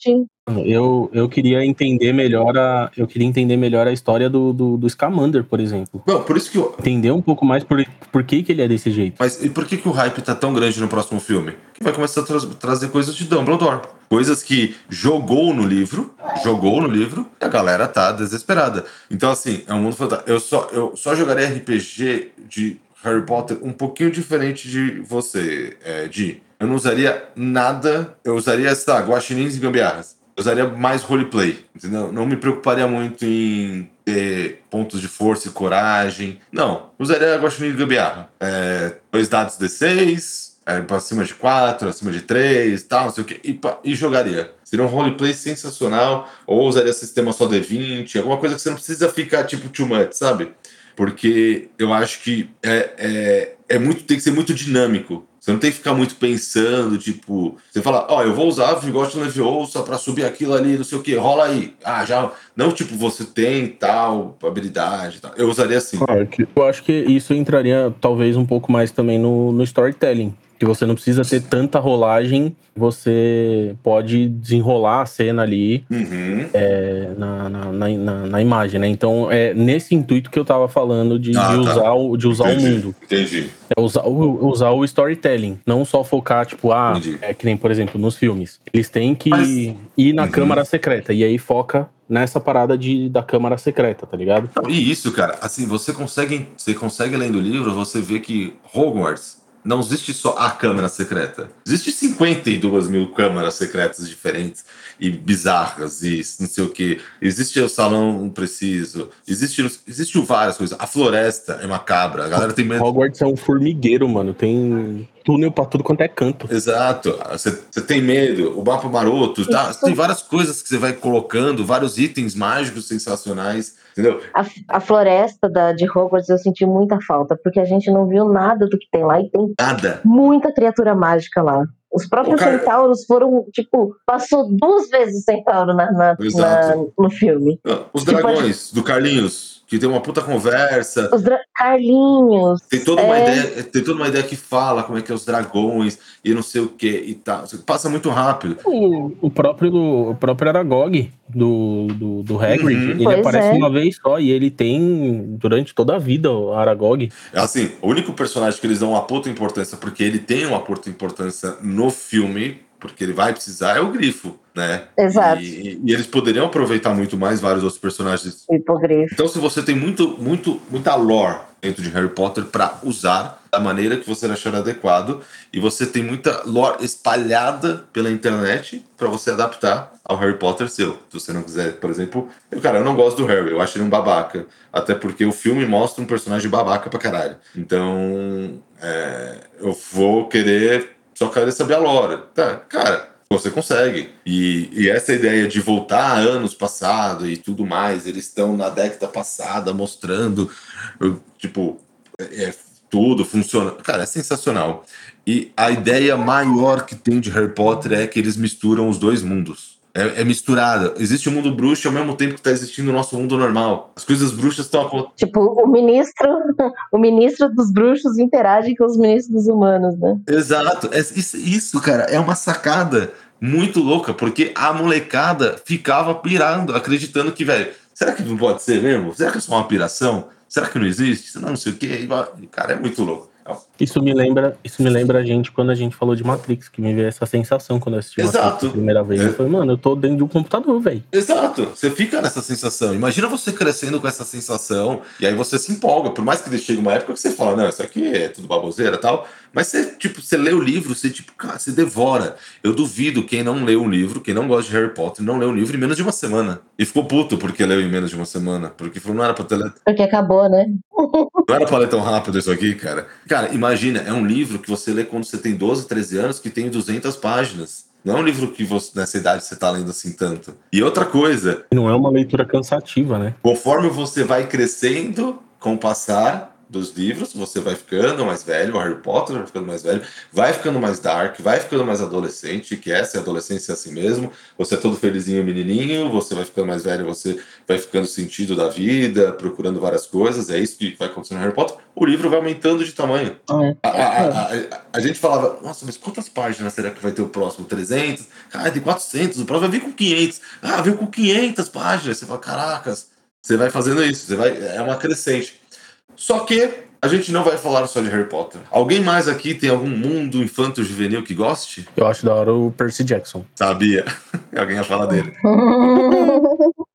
Eu, eu queria entender melhor a. Eu queria entender melhor a história do, do, do Scamander, por exemplo. Não, por isso que eu, Entender um pouco mais por, por que, que ele é desse jeito. Mas e por que, que o hype tá tão grande no próximo filme? Que vai começar a tra- trazer coisas de Dumbledore. Coisas que jogou no livro, jogou no livro, e a galera tá desesperada. Então, assim, é um mundo fantástico. Eu só, eu só jogaria RPG de Harry Potter um pouquinho diferente de você, é, Di. Eu não usaria nada, eu usaria, essa guaxinins e gambiarras. Eu usaria mais roleplay, entendeu? Não me preocuparia muito em ter pontos de força e coragem. Não, usaria guaxinim e gambiarra. É, dois dados D6, é, pra cima de 4, acima de 3, tal, não sei o que, e, e jogaria. Seria um roleplay sensacional, ou usaria sistema só D20, alguma coisa que você não precisa ficar tipo too much, sabe? Porque eu acho que é, é, é muito, tem que ser muito dinâmico. Você não tem que ficar muito pensando, tipo, você fala, ó, eu vou usar Vigote Leviosa pra subir aquilo ali, não sei o que, rola aí. Ah, já. Não, tipo, você tem tal habilidade. Tal. Eu usaria assim. Eu acho que isso entraria talvez um pouco mais também no, no storytelling. Que você não precisa ter tanta rolagem, você pode desenrolar a cena ali Uhum. é, na, na, na, na- na imagem, né? Então é nesse intuito que eu tava falando de, Ah, de tá. usar, o, de usar o mundo. Entendi. É usar o, usar o storytelling. Não só focar, tipo, ah, Entendi. é que nem, por exemplo, nos filmes. Eles têm que Mas- ir na Uhum. câmara secreta. E aí foca nessa parada de, da Câmara Secreta, tá ligado? E isso, cara, assim, você consegue, você consegue lendo o livro, você vê que Hogwarts não existe só a Câmara Secreta. Existe 52 mil câmaras secretas diferentes e bizarras e não sei o que. Existe o salão preciso, existe, existe várias coisas. A floresta é macabra, a galera tem medo. Hogwarts é um formigueiro, mano. Tem túnel pra tudo quanto é canto. Exato, você tem medo, o mapa maroto, tá? Tem várias coisas que você vai colocando, vários itens mágicos sensacionais, entendeu? A, a floresta da, de Hogwarts eu senti muita falta, porque a gente não viu nada do que tem lá e tem Nada. muita criatura mágica lá. Os próprios cara- centauros foram, tipo, passou duas vezes o centauro na, na- na- no filme. Os Tipo, dragões do Carlinhos, que tem uma puta conversa, Os Carlinhos. Tem toda, uma É. ideia, tem toda uma ideia que fala como é que é os dragões e não sei o que e tal. Passa muito rápido. O, o próprio, o próprio Aragog do, do, do Hagrid, Uhum. ele Pois aparece é. uma vez só e ele tem durante toda a vida o Aragog. Assim, o único personagem que eles dão uma puta importância, porque ele tem uma puta importância no filme, porque ele vai precisar, é o Grifo, né? Exato. E, e eles poderiam aproveitar muito mais vários outros personagens. Hipogrifo. Então, se você tem muito, muito, muita lore dentro de Harry Potter para usar da maneira que você achar adequado, e você tem muita lore espalhada pela internet para você adaptar ao Harry Potter seu. Se você não quiser, por exemplo, eu, cara, eu não gosto do Harry, eu acho ele um babaca. Até porque o filme mostra um personagem babaca pra caralho. Então, é, eu vou querer só querer saber a lore. Tá, cara, você consegue. E, e essa ideia de voltar a anos passado e tudo mais, eles estão na década passada mostrando, tipo, é, é, tudo funciona. Cara, é sensacional. E a ideia maior que tem de Harry Potter é que eles misturam os dois mundos. É, é misturada. Existe o mundo bruxo ao mesmo tempo que está existindo o nosso mundo normal. As coisas bruxas estão acontecendo. Tipo, o ministro, o ministro dos bruxos interage com os ministros dos humanos, né? Exato. É- Isso, isso, cara, é uma sacada muito louca, porque a molecada ficava pirando, acreditando que, velho, será que não pode ser mesmo? Será que é só uma piração? Será que não existe? Não, não sei o quê. Cara, é muito louco. Isso me lembra, isso me lembra a gente quando a gente falou de Matrix, que me veio essa sensação quando eu assisti Exato. Matrix pela primeira vez. É. Eu falei, mano, eu tô dentro de um computador, velho. Exato, você fica nessa sensação. Imagina você crescendo com essa sensação, e aí você se empolga. Por mais que chegue uma época que você fala, não, isso aqui é tudo baboseira e tal. Mas você, tipo, você lê o livro, você, tipo, cara, você devora. Eu duvido quem não leu um livro, quem não gosta de Harry Potter, não leu um livro em menos de uma semana. E ficou puto porque leu em menos de uma semana. Porque falou, não era pra ter ler- Porque acabou, né? não era pra ler tão rápido isso aqui, cara. Cara, imagina, é um livro que você lê quando você tem 12, 13 anos, que tem 200 páginas. Não é um livro que você, nessa idade você tá lendo assim tanto. E outra coisa, Não é uma leitura cansativa, né? Conforme você vai crescendo com o passar dos livros, você vai ficando mais velho, o Harry Potter vai ficando mais velho, vai ficando mais dark, vai ficando mais adolescente, que essa é a adolescência assim mesmo. Você é todo felizinho, menininho, você vai ficando mais velho, você vai ficando sentido da vida, procurando várias coisas, é isso que vai acontecendo no Harry Potter. O livro vai aumentando de tamanho. A, a- a- a- a gente falava, nossa, mas quantas páginas será que vai ter o próximo? 300? Ah, tem 400, o próximo vai vir com 500. Ah, veio com 500 páginas. Você fala, caracas, você vai fazendo isso, você vai, é uma crescente. Só que a gente não vai falar só de Harry Potter. Alguém mais aqui tem algum mundo infanto-juvenil que goste? Eu acho da hora o Percy Jackson. Sabia. Alguém ia falar dele.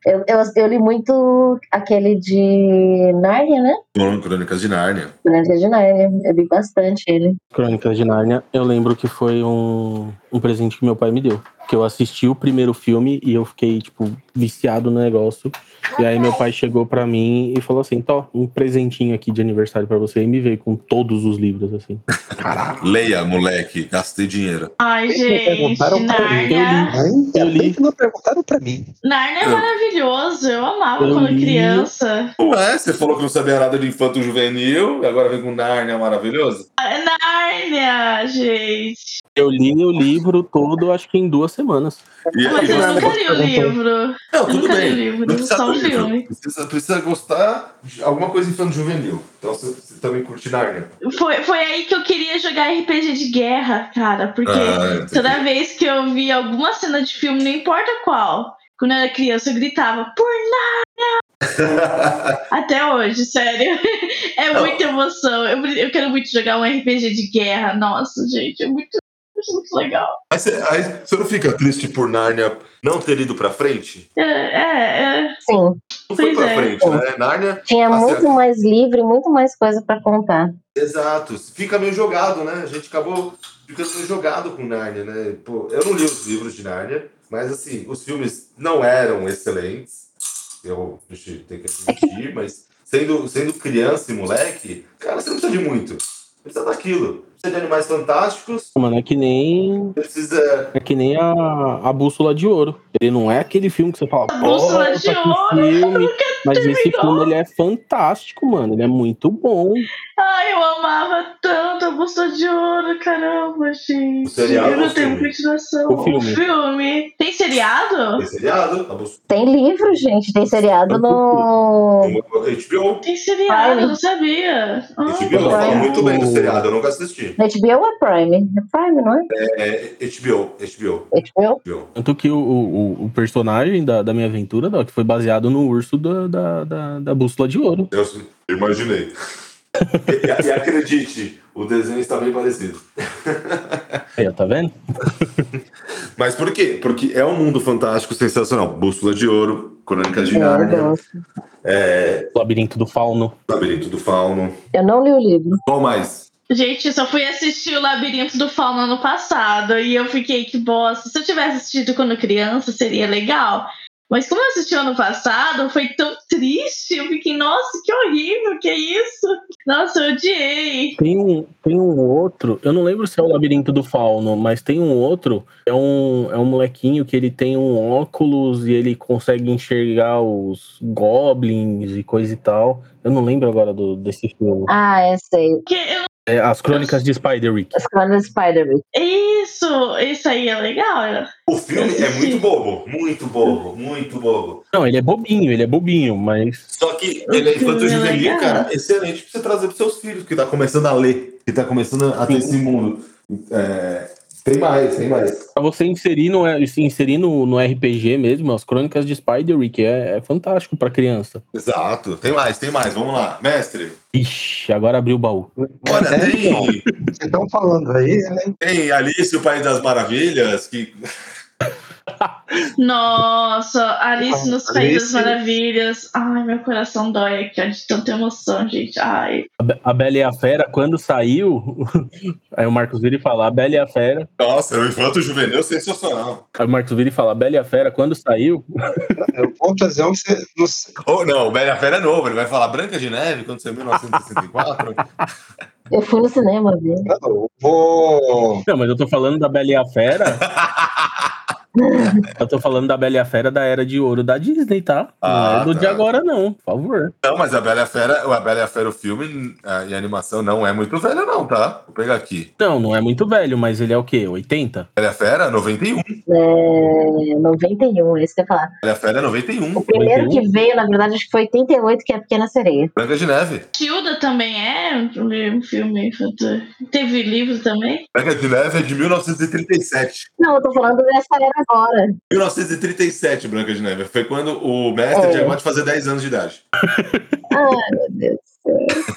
eu, eu, eu li muito aquele de Nárnia, né? Crônicas de Nárnia. Crônicas de Nárnia. Eu li bastante ele. Crônicas de Nárnia, eu lembro que foi um, um presente que meu pai me deu. Que eu assisti o primeiro filme e eu fiquei, tipo, viciado no negócio. E aí meu pai chegou pra mim e falou assim: Tó, um presentinho aqui de aniversário pra você. E me veio com todos os livros, assim. Caraca. Leia, moleque, gastei dinheiro. Ai, gente, perguntaram pra mim. Eu li. que não perguntaram pra mim. Nárnia é maravilhoso. Eu amava Eu quando li. criança. Ué, você falou que não sabia nada de infanto-juvenil, e agora vem com Nárnia maravilhoso? Nárnia, gente. Eu li o livro todo, acho que em duas semanas. E aí, Mas eu nunca li o livro. Não, tudo nunca li bem. o livro, Não precisa só o filme. Precisa, precisa gostar de alguma coisa infanto juvenil. Então você, você também curte Nárnia. Foi, foi aí que eu queria jogar RPG de guerra, cara. Porque Ah, toda vez que eu via alguma cena de filme, não importa qual, quando eu era criança, eu gritava, por Nárnia! Até hoje, sério. É muita emoção. Eu, eu quero muito jogar um RPG de guerra. Nossa, gente, é muito. Acho muito legal. Aí você, aí você não fica triste por Nárnia não ter ido pra frente? É, é, é. Sim, Não foi Pois pra é. frente, né? Nárnia. tinha Assim, muito mais livro e muito mais coisa pra contar. Exato. Fica meio jogado, né? A gente acabou ficando meio jogado com Nárnia, né? Pô, eu não li os livros de Nárnia, mas assim, os filmes não eram excelentes. Eu a gente tem que admitir, mas sendo, sendo criança e moleque, cara, você não precisa de muito. Você precisa daquilo. Precisa de animais fantásticos, Mano, é que nem. precisa. É que nem a, a Bússola de Ouro. Ele não é aquele filme que você fala, Bússola "Porra, de Ouro, filme. Mas esse terminou. filme ele é fantástico, mano. Ele é muito bom. Ai, eu amava tanto a Bolsa de Ouro, caramba, gente. O seriado eu não o tenho filme? continuação. O filme. filme. Tem seriado? Tem seriado, a Tem livro, gente, tem seriado no. HBO. Tem seriado, eu não sabia. Ah, HBO fala muito bem do seriado, eu nunca assisti. Na HBO é Prime? É Prime, não é? É HBO, HBO, HBO? HBO. Tanto que o, o, o personagem da, da minha aventura, Doc, foi baseado no urso da, da, da, da Bússola de Ouro. Eu imaginei. e, e acredite, o desenho está bem parecido. Aí, tá vendo? Mas por quê? Porque é um mundo fantástico, sensacional. Bússola de Ouro, Crônicas de É, Nárnia, é, O Labirinto do Fauno. Labirinto do Fauno. Eu não li o livro. Qual mais? Gente, eu só fui assistir o Labirinto do Fauno ano passado e eu fiquei que bosta. Se eu tivesse assistido quando criança, seria legal. Mas como eu assisti ano passado, foi tão triste. Eu fiquei, nossa, que horrível, que isso? Nossa, eu odiei. Tem um, tem um outro, eu não lembro se é o Labirinto do Fauno, mas tem um outro, é um, é um molequinho que ele tem um óculos e ele consegue enxergar os goblins e coisa e tal. Eu não lembro agora do, desse filme. Ah, é, sei. Que eu- É As Crônicas de Spider-Rick. As Crônicas de Spider-Man. Isso, isso aí é legal. O filme é muito bobo, muito bobo, muito bobo. Não, ele é bobinho, ele é bobinho, mas Só que ele é infantil juvenil, Legal. cara, excelente pra você trazer pros seus filhos, que tá começando a ler, que tá começando a ter esse mundo. É, tem mais, tem mais. pra você inserir no, se inserir no, no RPG mesmo, as Crônicas de Spider-Rick é, é fantástico pra criança. Exato, tem mais, tem mais. Vamos lá, mestre. Ixi, agora abriu o baú. Olha, É, tem, Vocês estão falando aí, né? tem Alice, o País das Maravilhas, que Nossa, Alice nos Países Alice. das Maravilhas. Ai, meu coração dói aqui, ó, de tanta emoção, gente. Ai. A Be- A Bela e a Fera, quando saiu, aí o Marcos vira e fala, a Bela e a Fera. Nossa, é um infanto juvenil sensacional. Aí o Marcos vira e fala, a Bela e a Fera, quando saiu, vou trazer um que você. Não sei. Ou não, o Bela Fera é novo, ele vai falar Branca de Neve, quando você é 1964. Eu fui no cinema ver. Não, eu vou. Não, mas eu tô falando da Bela e a Fera. eu tô falando da Bela e a Fera da Era de Ouro da Disney, tá? Ah, não é do tá. de agora, não, por favor. não, mas a Bela e a Fera, a Bela e a Fera, o filme a- e a animação não é muito velho, não, tá? Vou pegar aqui. Não, não é muito velho, mas ele é o quê? 80? Bela e a Fera, 91. É, 91, é isso que eu ia falar. Bela e a Fera é 91. O primeiro 91? que veio, na verdade, acho que foi 88, que é a Pequena Sereia. Branca de Neve. Tilda também é um filme. Teve livro também? Branca de Neve é de 1937. Não, eu tô falando dessa era agora. 1937, Branca de Neve. Foi quando o mestre É. acabado de fazer 10 anos de idade. Ai, meu Deus do céu.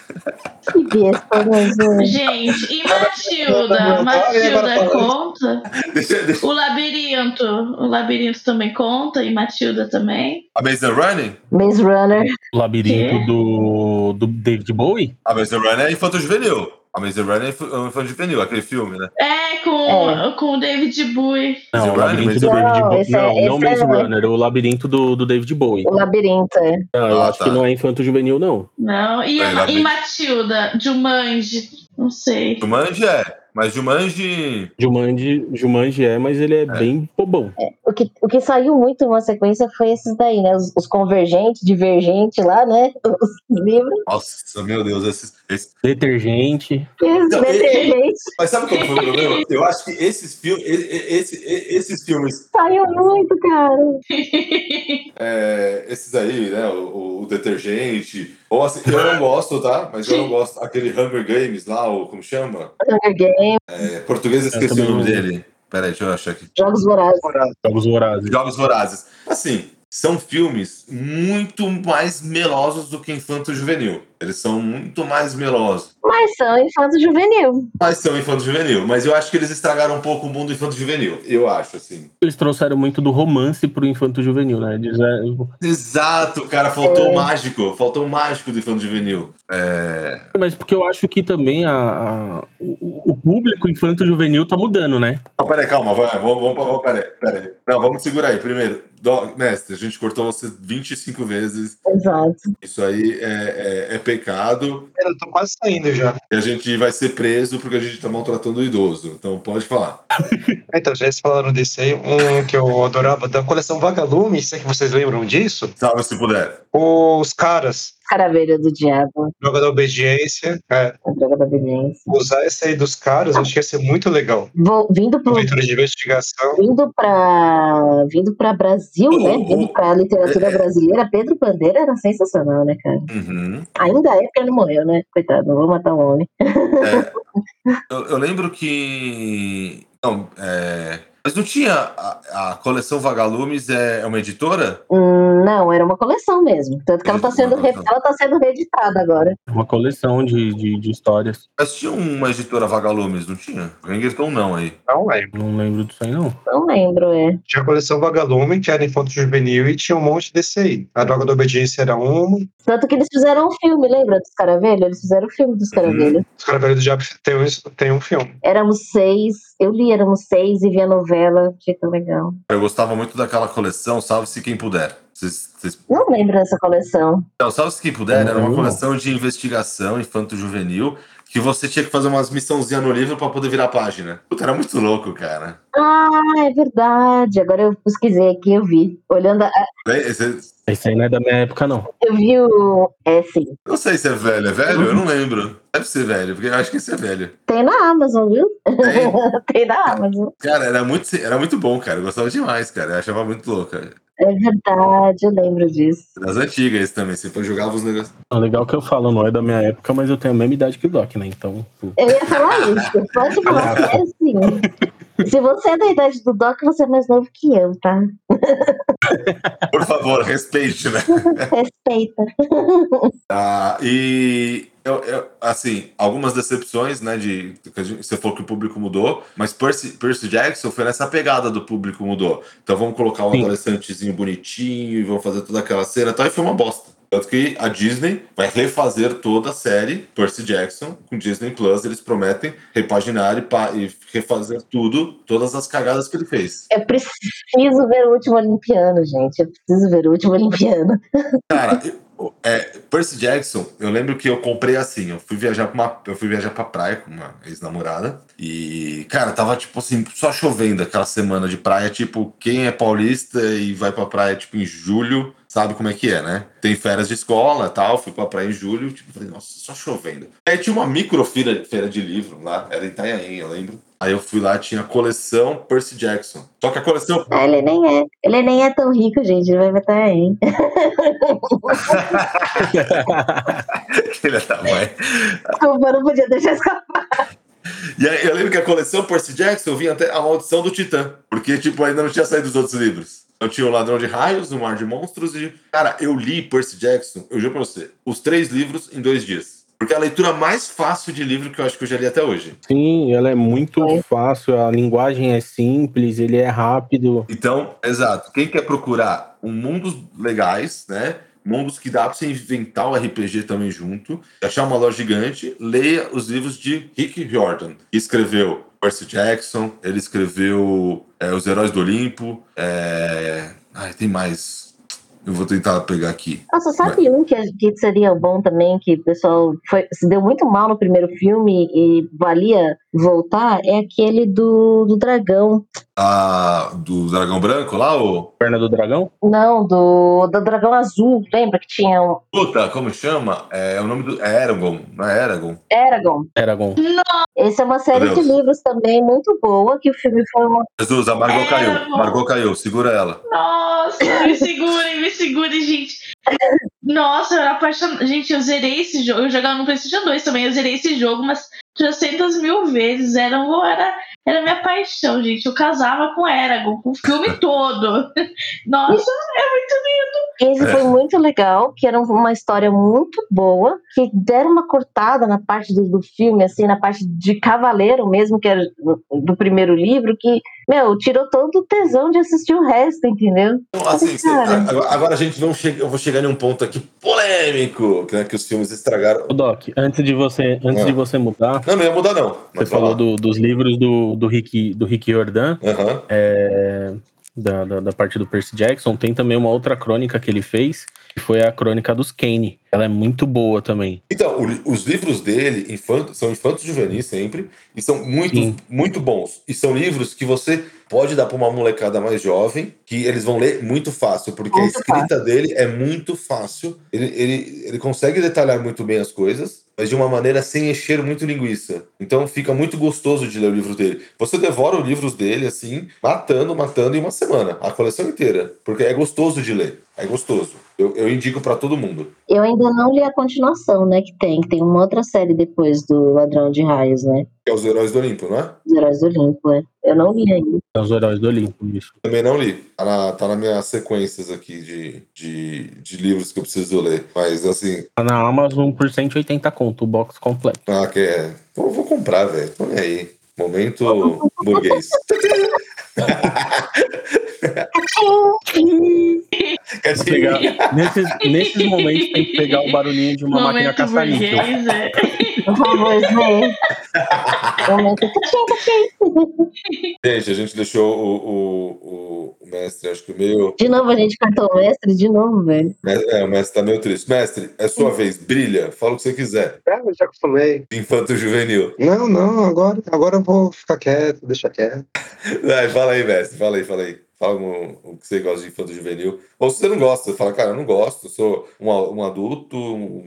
Que besta, mas... é. Gente, e Matilda? Matilda conta? Deixa, deixa. O Labirinto. O Labirinto também conta e Matilda também. Amazing Running? Maze Runner. O labirinto do, do David Bowie? Amazing Running é infanto juvenil. Amazing Running é é um infanto juvenil, aquele filme, né? É, com, com o David Bowie. Não, o Runner, labirinto Maze do Runner. David Bowie. é- Não, não esse Maze é- Runner, o labirinto do, do David Bowie. O Labirinto, é. Não, eu Ah, acho tá. que não é infanto juvenil, não. Não. E, É, e. Matilda? Jumanji? Não sei. Jumanji é, mas Jumanji... Jumanji, Jumanji é, mas ele é, bem bobão. O que, o que saiu muito numa sequência foi esses daí, né? Os, os convergentes, divergentes lá, né? Os livros. Nossa, meu Deus, esses... esses- Detergente. Não, detergentes. Mas sabe qual foi o problema? Eu acho que esses, fil... e- esse- esses filmes, Saiu muito, cara. é, esses aí, né, o, o detergente, ou assim, eu não gosto, tá? Mas eu não gosto, aquele Hunger Games lá, o, como chama? Hunger Game, É, português, eu esqueci o nome dele. Peraí, deixa eu achar aqui. Jogos Vorazes. Jogos Vorazes. Jogos Vorazes. Assim, são filmes muito mais melosos do que Infanto Juvenil. Eles são muito mais melosos. Mas são infanto juvenil. Mas são Infanto Juvenil. Mas eu acho que eles estragaram um pouco o mundo Infanto Juvenil. Eu acho, assim. Eles trouxeram muito do romance pro infanto juvenil, né? Eles, é, Exato, cara. Faltou o É. mágico. Faltou o mágico do Infanto Juvenil. É... Mas porque eu acho que também a, a- o, o público infanto juvenil tá mudando, né? Não, peraí, calma. Vai, vamos, vamos, vamos, peraí, peraí. Não, vamos segurar aí. Primeiro, Dó- mestre, a gente cortou você 25 vezes. Exato. Isso aí é, é- é pecado. Eu tô quase saindo já. E a gente vai ser preso porque a gente tá maltratando o idoso. Então pode falar. Então, já falaram desse aí, um que eu adorava da coleção Vagalume, sei que vocês lembram disso? Salve se puder. Os caras, Caravelha do Diabo, Droga da Obediência, é, a droga da obediência. usar esse aí dos caras, eu acho que ia ser muito legal. Vou, vindo pro, Leitura de investigação. vindo para vindo para Brasil, né? Oh, Vindo oh. para literatura É. brasileira, Pedro Bandeira era sensacional, né, cara? Uhum. Ainda é porque ele não morreu, né? Coitado, não vou matar o homem. Eu, eu lembro que. Não, é. Mas não tinha. A, a coleção Vagalumes é uma editora? Hum, não, era uma coleção mesmo. Tanto que ela tá sendo, re- ela tá sendo reeditada agora. Uma coleção de, de, de histórias. Mas tinha uma editora Vagalumes, não tinha? Rengerton não aí. Não lembro. Não lembro disso aí, não. Não lembro, é. Tinha a coleção Vagalume, que era Infanto Juvenil, e tinha um monte desse aí. A Droga da Obediência era uma. Tanto que eles fizeram um filme, lembra dos Caravelhos? Eles fizeram o filme dos Caravelhos. Os Caravelhos do Diabo tem um, tem um filme. Éramos seis, eu li Éramos Seis e vi a novela, achei tão legal. Eu gostava muito daquela coleção, salve-se quem puder. Vocês, vocês... Não lembro dessa coleção. Não, salve-se quem puder, era uma coleção de investigação infanto-juvenil que você tinha que fazer umas missãozinhas no livro pra poder virar página. Puta, era muito louco, cara. Ah, é verdade. Agora eu pesquisei aqui, eu vi. Olhando, a- esse- Esse aí não é da minha época, não. eu vi o. É, sim. Não sei se é velho, é velho? Eu não lembro. Deve ser velho, porque eu acho que esse é velho. Tem na Amazon, viu? Tem. Tem na Amazon. Cara, era muito, era muito bom, cara. Eu gostava demais, cara. Eu achava muito louco. cara. É verdade, eu lembro disso. Das antigas também. Você foi jogava os negócios. É legal que eu falo, não é da minha época, mas eu tenho a mesma idade que o Doc, né? Então. Eu ia falar isso. Pode falar que é assim. Se você é da idade do Doc, você é mais novo que eu, tá? Por favor, respeite, né? Respeita. Ah, e eu, eu- assim, algumas decepções, né? De que a gente- você falou que o público mudou, mas Percy, Percy Jackson foi nessa pegada do público mudou. Então vamos colocar um Sim. adolescentezinho bonitinho e vamos fazer toda aquela cena e tal, e foi uma bosta. Tanto que a Disney vai refazer toda a série Percy Jackson com Disney Plus. Eles prometem repaginar e, e refazer tudo, todas as cagadas que ele fez. Eu preciso ver o último Olimpiano, gente. Eu preciso ver o último Olimpiano. Cara, é, Percy Jackson, eu lembro que eu comprei assim, eu fui viajar pra uma, eu fui viajar pra praia com uma ex-namorada e, cara, tava tipo assim, só chovendo aquela semana de praia, tipo, quem é paulista e vai pra praia tipo em julho, sabe como é que é, né? Tem férias de escola, tal, fui pra praia em julho, tipo, falei, nossa, só chovendo. Aí tinha uma micro feira, feira de livro lá, era em Itanhaém, eu lembro. Aí eu fui lá, tinha a coleção Percy Jackson. Só que a coleção Ah, ele nem é. Ele nem é tão rico, gente. Ele vai botar aí. Filha da mãe. Desculpa, não podia deixar escapar. E aí, eu lembro que a coleção Percy Jackson vinha até a maldição do Titã. Porque, tipo, ainda não tinha saído os outros livros. Eu tinha o Ladrão de Raios, o Mar de Monstros e. Cara, eu li Percy Jackson, eu juro pra você, os três livros em dois dias. Porque é a leitura mais fácil de livro que eu acho que eu já li até hoje. Sim, ela é muito É. fácil, a linguagem é simples, ele é rápido. Então, exato. Quem quer procurar um mundos legais, né? Mundos que dá pra você inventar o RPG também junto, achar uma loja gigante, leia os livros de Rick Riordan, que escreveu Percy Jackson, ele escreveu é, Os Heróis do Olimpo, é... Ai, tem mais. Eu vou tentar pegar aqui. Nossa, sabe um que, que seria bom também, que o pessoal foi, se deu muito mal no primeiro filme e valia voltar? É aquele do, do dragão. Ah, do Dragão Branco lá, o. Perna do dragão? Não, do, do dragão azul. Lembra que tinha um Puta, como chama? É, o nome do. É Eragon, não é Eragon? Eragon? Eragon. Essa é uma série de livros também muito boa, que o filme foi uma. Jesus, a Margot É, caiu. bom. Margot caiu, segura ela. Nossa, me segurem, me segurem, gente. Nossa, eu era apaixonada. Gente, eu zerei esse jogo. Eu jogava no PlayStation 2 também. Eu zerei esse jogo umas 300 mil vezes. Era, era era minha paixão, gente. Eu casava com Eragon, com o filme todo. Nossa, é muito lindo. Esse foi muito legal, que era uma história muito boa, que deram uma cortada na parte do, do filme, assim, na parte de cavaleiro mesmo, que era do, do primeiro livro, que, meu, tirou todo o tesão de assistir o resto, entendeu? Então, assim, Cara. agora, agora a gente não chega. Eu vou chegar em um ponto aqui polêmico, né, que os filmes estragaram. Ô, Doc, antes de você, antes Ah. de você mudar, Não, não ia mudar, não. você falou do- dos livros do, do, Rick, do Rick Jordan, Aham. é, da, da, da parte do Percy Jackson. Tem também uma outra crônica que ele fez, que foi a crônica dos Kane. Ela é muito boa também. Então, o os livros dele infanto, são infantos juvenis sempre, e são muito, Sim. muito bons. E são livros que você pode dar para uma molecada mais jovem, que eles vão ler muito fácil, porque a Muito escrita dele é muito fácil. Ele, ele, ele consegue detalhar muito bem as coisas, mas de uma maneira sem encher muito linguiça. Então fica muito gostoso de ler o livro dele. Você devora os livros dele, assim, matando, matando em uma semana, a coleção inteira, porque é gostoso de ler. É gostoso. Eu, eu indico para todo mundo. Eu ainda não li a continuação, né, que tem, que tem uma outra série depois do Ladrão de Raios, né? Que é Os Heróis do Olimpo, não é? Os Heróis do Olimpo, é. Eu não li ainda. É os heróis do Olimpo, isso. Também não li. Tá na, tá na minha sequências aqui de, de, de livros que eu preciso ler. Mas assim, Tá na Amazon por 180 conto, o box completo. ah, que é. Vou, vou comprar, velho. Tô nem aí. Momento burguês. Pegar- nesses, nesses momentos tem que pegar o barulhinho de uma máquina Momento burguês, é. Por favor? Momento. Gente, a gente deixou o, o, o, o mestre, acho que o meu. De novo a gente cortou o mestre, de novo, velho. É, o mestre tá meio triste. Mestre, é sua vez. Brilha. Fala o que você quiser. É, eu já acostumei. Infanto juvenil. Não, não, agora, agora eu vou ficar quieto, deixa quieto. Vai, fala aí, mestre. Fala aí, fala aí. Fala o que você gosta de infanto juvenil. Ou se você não gosta, você fala, cara, eu não gosto, eu sou um, um adulto,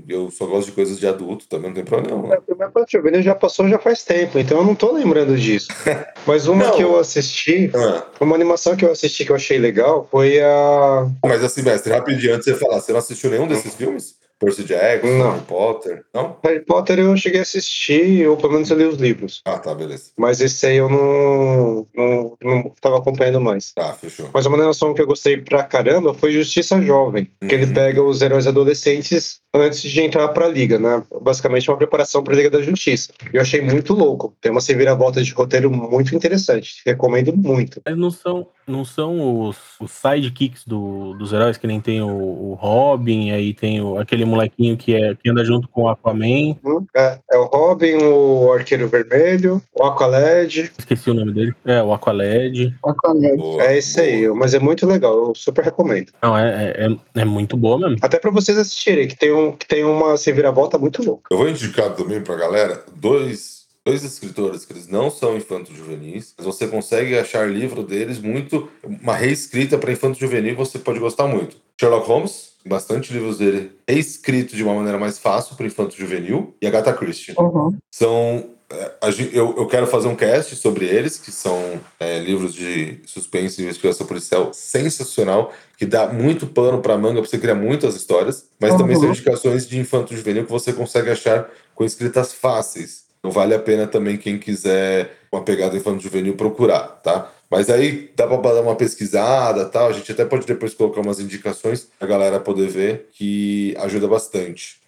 eu só gosto de coisas de adulto, também não tem problema. não. Mas quando juvenil já passou já faz tempo, então eu não tô lembrando disso. Mas uma Não. que eu assisti, Ah, uma animação que eu assisti que eu achei legal foi a. mas assim, mestre, rapidinho, antes de você falar, você não assistiu nenhum desses filmes? Percy Jackson, Não. Harry Potter? Não? Harry Potter eu cheguei a assistir, ou pelo menos eu li os livros. Ah, tá, beleza. Mas esse aí eu não, não, não tava acompanhando mais. Tá, fechou. Mas uma animação que eu gostei pra caramba foi Justiça Jovem, que ele Uhum. pega os heróis adolescentes antes de entrar pra Liga, né? Basicamente uma preparação pra Liga da Justiça. Eu achei muito louco. Tem uma reviravolta de roteiro muito interessante. Recomendo muito. Mas não são, não são os, os sidekicks do, dos heróis, que nem tem o, o Robin, aí tem o, aquele molequinho que, é, que anda junto com o Aquaman. É, é o Robin, o Arqueiro Vermelho, o Aqualed. Esqueci o nome dele. É, o Aqualed. Uma comédia. Boa, É esse boa. aí. Mas é muito legal. Eu super recomendo. Não, é, é, é- é muito boa mesmo. Até pra vocês assistirem, que tem, um, que tem uma reviravolta muito louca. Eu vou indicar também pra galera dois, dois escritores que eles não são infantos juvenis, mas você consegue achar livro deles muito. Uma reescrita para infanto juvenil você pode gostar muito. Sherlock Holmes, bastante livros dele reescrito de uma maneira mais fácil para infanto juvenil, e Agatha Christie. Uhum. São. é, Eu, eu quero fazer um cast sobre eles, que são é, livros de suspense e investigação policial sensacional, que dá muito pano para manga para você criar muitas histórias, mas também Uhum. são indicações de infanto juvenil que você consegue achar com escritas fáceis. Então vale a pena também quem quiser uma pegada infanto juvenil procurar, tá? Mas aí dá para dar uma pesquisada, tal. A gente até pode depois colocar umas indicações pra galera poder ver que ajuda bastante.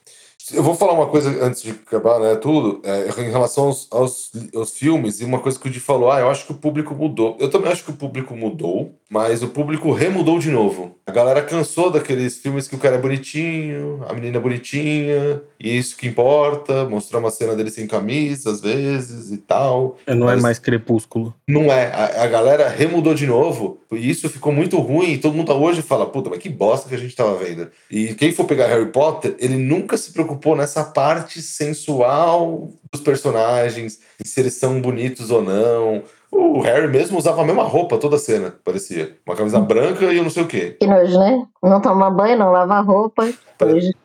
Eu vou falar uma coisa antes de acabar, né? Tudo, é, em relação aos, aos, aos filmes, e uma coisa que o Di falou: ah, eu acho que o público mudou. Eu também acho que o público mudou, mas o público remudou de novo. A galera cansou daqueles filmes que o cara é bonitinho, a menina é bonitinha, e isso que importa, mostrar uma cena dele sem camisa às vezes e tal. Não é Mas- mais crepúsculo. Não é. A, a galera remudou de novo. E isso ficou muito ruim. E todo mundo hoje fala, puta, mas que bosta que a gente tava vendo. E quem for pegar Harry Potter, ele nunca se preocupou nessa parte sensual dos personagens, se eles são bonitos ou não. O Harry mesmo usava a mesma roupa toda a cena, parecia. Uma camisa branca e eu não sei o quê. Que nojo, né? Não toma banho, não lava roupa.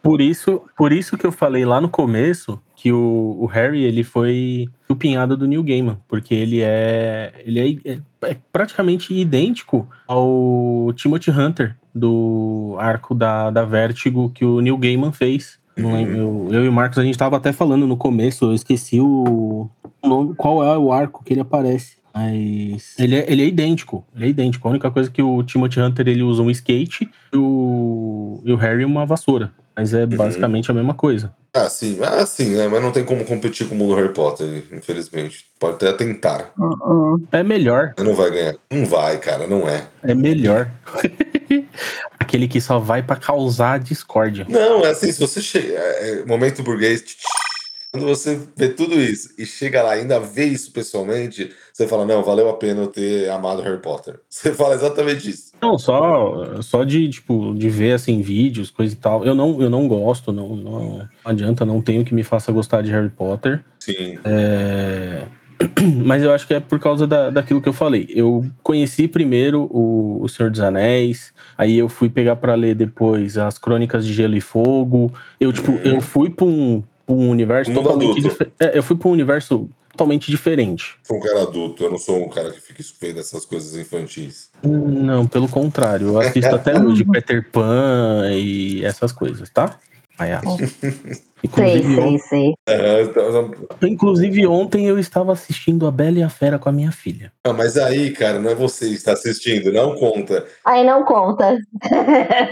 Por isso, por isso que eu falei lá no começo que o, o Harry ele foi chupinhado do Neil Gaiman, porque ele é ele é, é- é praticamente idêntico ao Timothy Hunter do arco da, da Vertigo que o Neil Gaiman fez. Lembro, eu, eu e o Marcos a gente tava até falando no começo, eu esqueci o, o nome, qual é o arco que ele aparece. Mas ele é, ele é idêntico. Ele é idêntico. A única coisa é que o Timothy Hunter ele usa um skate e o, e o Harry uma vassoura. Mas é basicamente a mesma coisa. Ah, sim, ah, sim, né? Mas não tem como competir com o mundo Harry Potter, infelizmente. Pode até tentar, Uh-uh. É melhor. mas não vai ganhar. Não vai, cara, não é. É melhor. Aquele que só vai pra causar discórdia. Não, é assim, se você chega. É, é, momento burguês. Quando você vê tudo isso e chega lá e ainda vê isso pessoalmente, você fala, não, valeu a pena eu ter amado Harry Potter. Você fala exatamente isso. Não, só, só de, tipo, de ver, assim, vídeos, coisa e tal. Eu não, eu não gosto, não, não adianta, não tenho que me faça gostar de Harry Potter. Sim. É, Mas eu acho que é por causa da, daquilo que eu falei. Eu conheci primeiro o, o Senhor dos Anéis, aí eu fui pegar pra ler depois as Crônicas de Gelo e Fogo. Eu, tipo, eu fui pra um, um universo Mundo totalmente diferente. eu fui pra um universo totalmente diferente. Sou um cara adulto, eu não sou um cara que fica vendo essas coisas infantis. Não, pelo contrário. Eu assisto até hoje Peter Pan e essas coisas, tá? Inclusive, sei, on- sei. É, inclusive, ontem eu estava assistindo A Bela e a Fera com a minha filha. ah, mas aí, cara, não é você que está assistindo, não conta. Aí não conta.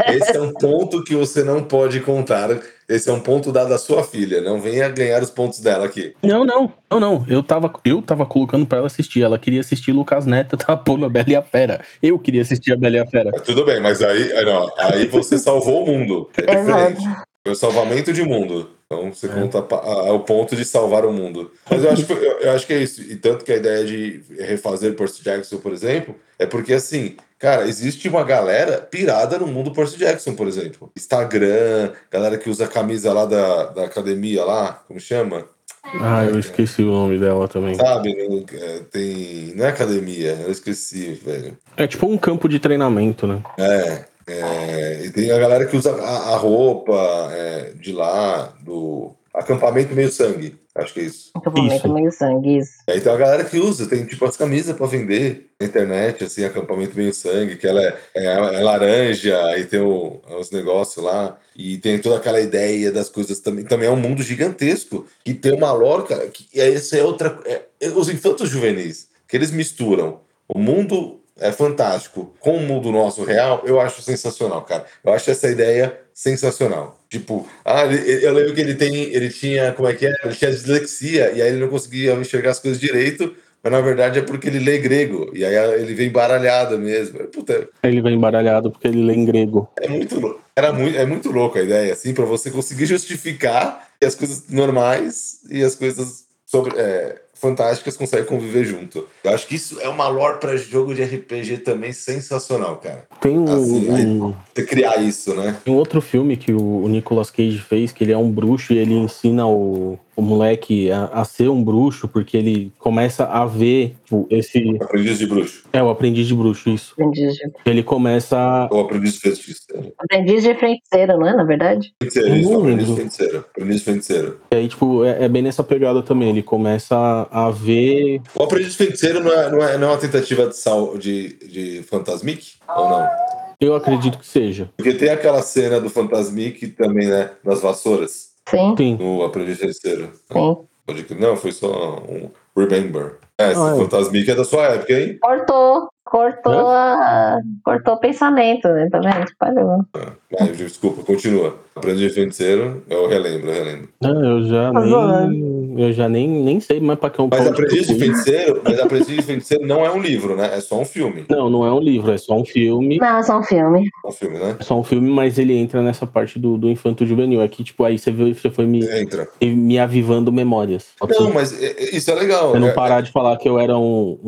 Esse é um ponto que você não pode contar. Esse é um ponto dado à sua filha. Não venha ganhar os pontos dela aqui. Não, não, não, não. Eu tava, eu tava colocando pra ela assistir. Ela queria assistir Lucas Neto, tava pondo a Bela e a Fera. Eu queria assistir a Bela e a Fera. Mas tudo bem, mas aí, aí, não, aí você salvou o mundo. É diferente. Foi o salvamento de mundo. Então você É. conta ao ponto de salvar o mundo. Mas eu acho, que, eu, eu acho que é isso. E tanto que a ideia de refazer Percy Jackson, por exemplo, é porque assim, cara, existe uma galera pirada no mundo Percy Jackson, por exemplo. Instagram, galera que usa a camisa lá da, da academia lá, como chama? Ah, eu esqueci o nome dela também. Sabe? É, tem. Não é academia, eu esqueci, velho. É tipo um campo de treinamento, né? É, é, e tem a galera que usa a, a roupa é, de lá, do acampamento meio sangue. Acho que é isso. Acampamento Isso. meio sangue, isso. E aí tem uma galera que usa, tem tipo as camisas pra vender na internet, assim, acampamento meio sangue, que ela é, é, é laranja, aí tem o- os negócios lá, e tem toda aquela ideia das coisas também. Também é um mundo gigantesco, que tem uma lore, cara, que e aí essa é outra. é- é os infantos juvenis, que eles misturam o mundo é fantástico com o mundo nosso real, eu acho sensacional, cara. Eu acho essa ideia sensacional. Tipo, ah, eu lembro que ele tem, ele tinha, como é que é? Ele tinha dislexia e aí ele não conseguia enxergar as coisas direito, mas na verdade é porque ele lê grego e aí ele vem baralhado mesmo. Puta, Ele vai embaralhado porque ele lê em grego. é muito louco. Era muito, é muito louco a ideia, assim, para você conseguir justificar as coisas normais e as coisas sobre, é, fantásticas conseguem conviver junto. Eu acho que isso é uma lore para jogo de RPG também sensacional, cara. Tem um, Assim, um- Você criar isso, né? tem um outro filme que o, o Nicolas Cage fez, que ele é um bruxo e ele ensina o, o moleque a, a ser um bruxo, porque ele começa a ver tipo, esse. Aprendiz de bruxo. É, o aprendiz de bruxo, isso. Aprendiz de, Ele começa. a- Ou aprendiz de feiticeiro. aprendiz de feiticeiro, não é? Na verdade? Feiticeiro, isso, aprendiz de feiticeiro. Aprendiz de feiticeiro. E aí, tipo, é, é bem nessa pegada também. Ele começa a, a ver. O aprendiz de feiticeiro não é, não é, não é uma tentativa de, sal, de, de Fantasmic? Ou não? Eu acredito que seja. Porque tem aquela cena do Fantasmic também, né? Das vassouras. Sim, Sim. No aprendiz de feiticeiro. sim. Pode. Não, foi só um Remember. É, esse Ah, é. Fantasmic é da sua época, hein? Cortou, cortou, a- cortou o pensamento, né? Tá vendo? Espalhou. Vai, desculpa, continua. Aprendiz de feiticeiro, eu relembro, eu relembro. Não, eu já Tá nem. Eu já nem, nem sei mais pra que eu Mas Aprendiz de Feiticeiro, mas Aprendiz de Feiticeiro não é um livro, né? É só um filme. Não, não é um livro, é só um filme. Não, é só um filme. É um filme, né? É só um filme, mas ele entra nessa parte do, do infanto juvenil. Aqui, tipo, aí você viu, você foi me, Entra. me avivando memórias. Não, mas é- é- isso é legal. pra né? não parar de falar que eu era um,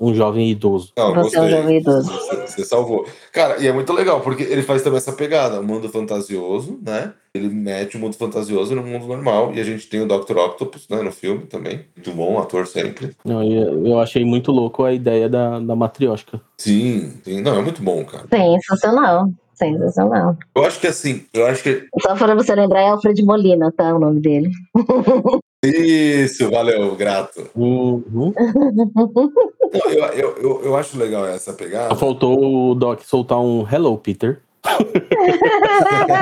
um, um jovem idoso. Não, Jovem idoso. Você, você salvou. Cara, e é muito legal, porque ele faz também essa pegada, um mundo fantasioso, né? Ele mete o mundo fantasioso no mundo normal, e a gente tem o Dr. Octopus, né, no filme também. Muito bom, ator sempre. Não, eu achei muito louco a ideia da, da matriótica. Sim, sim. Não, é muito bom, cara. Sensacional. Sensacional. Eu acho que assim, eu acho que. Só para você lembrar, é Alfred Molina, tá? O nome dele. Isso, valeu, grato. Uhum. Eu, eu, eu, eu acho legal essa pegada. Faltou o Doc soltar um Hello, Peter.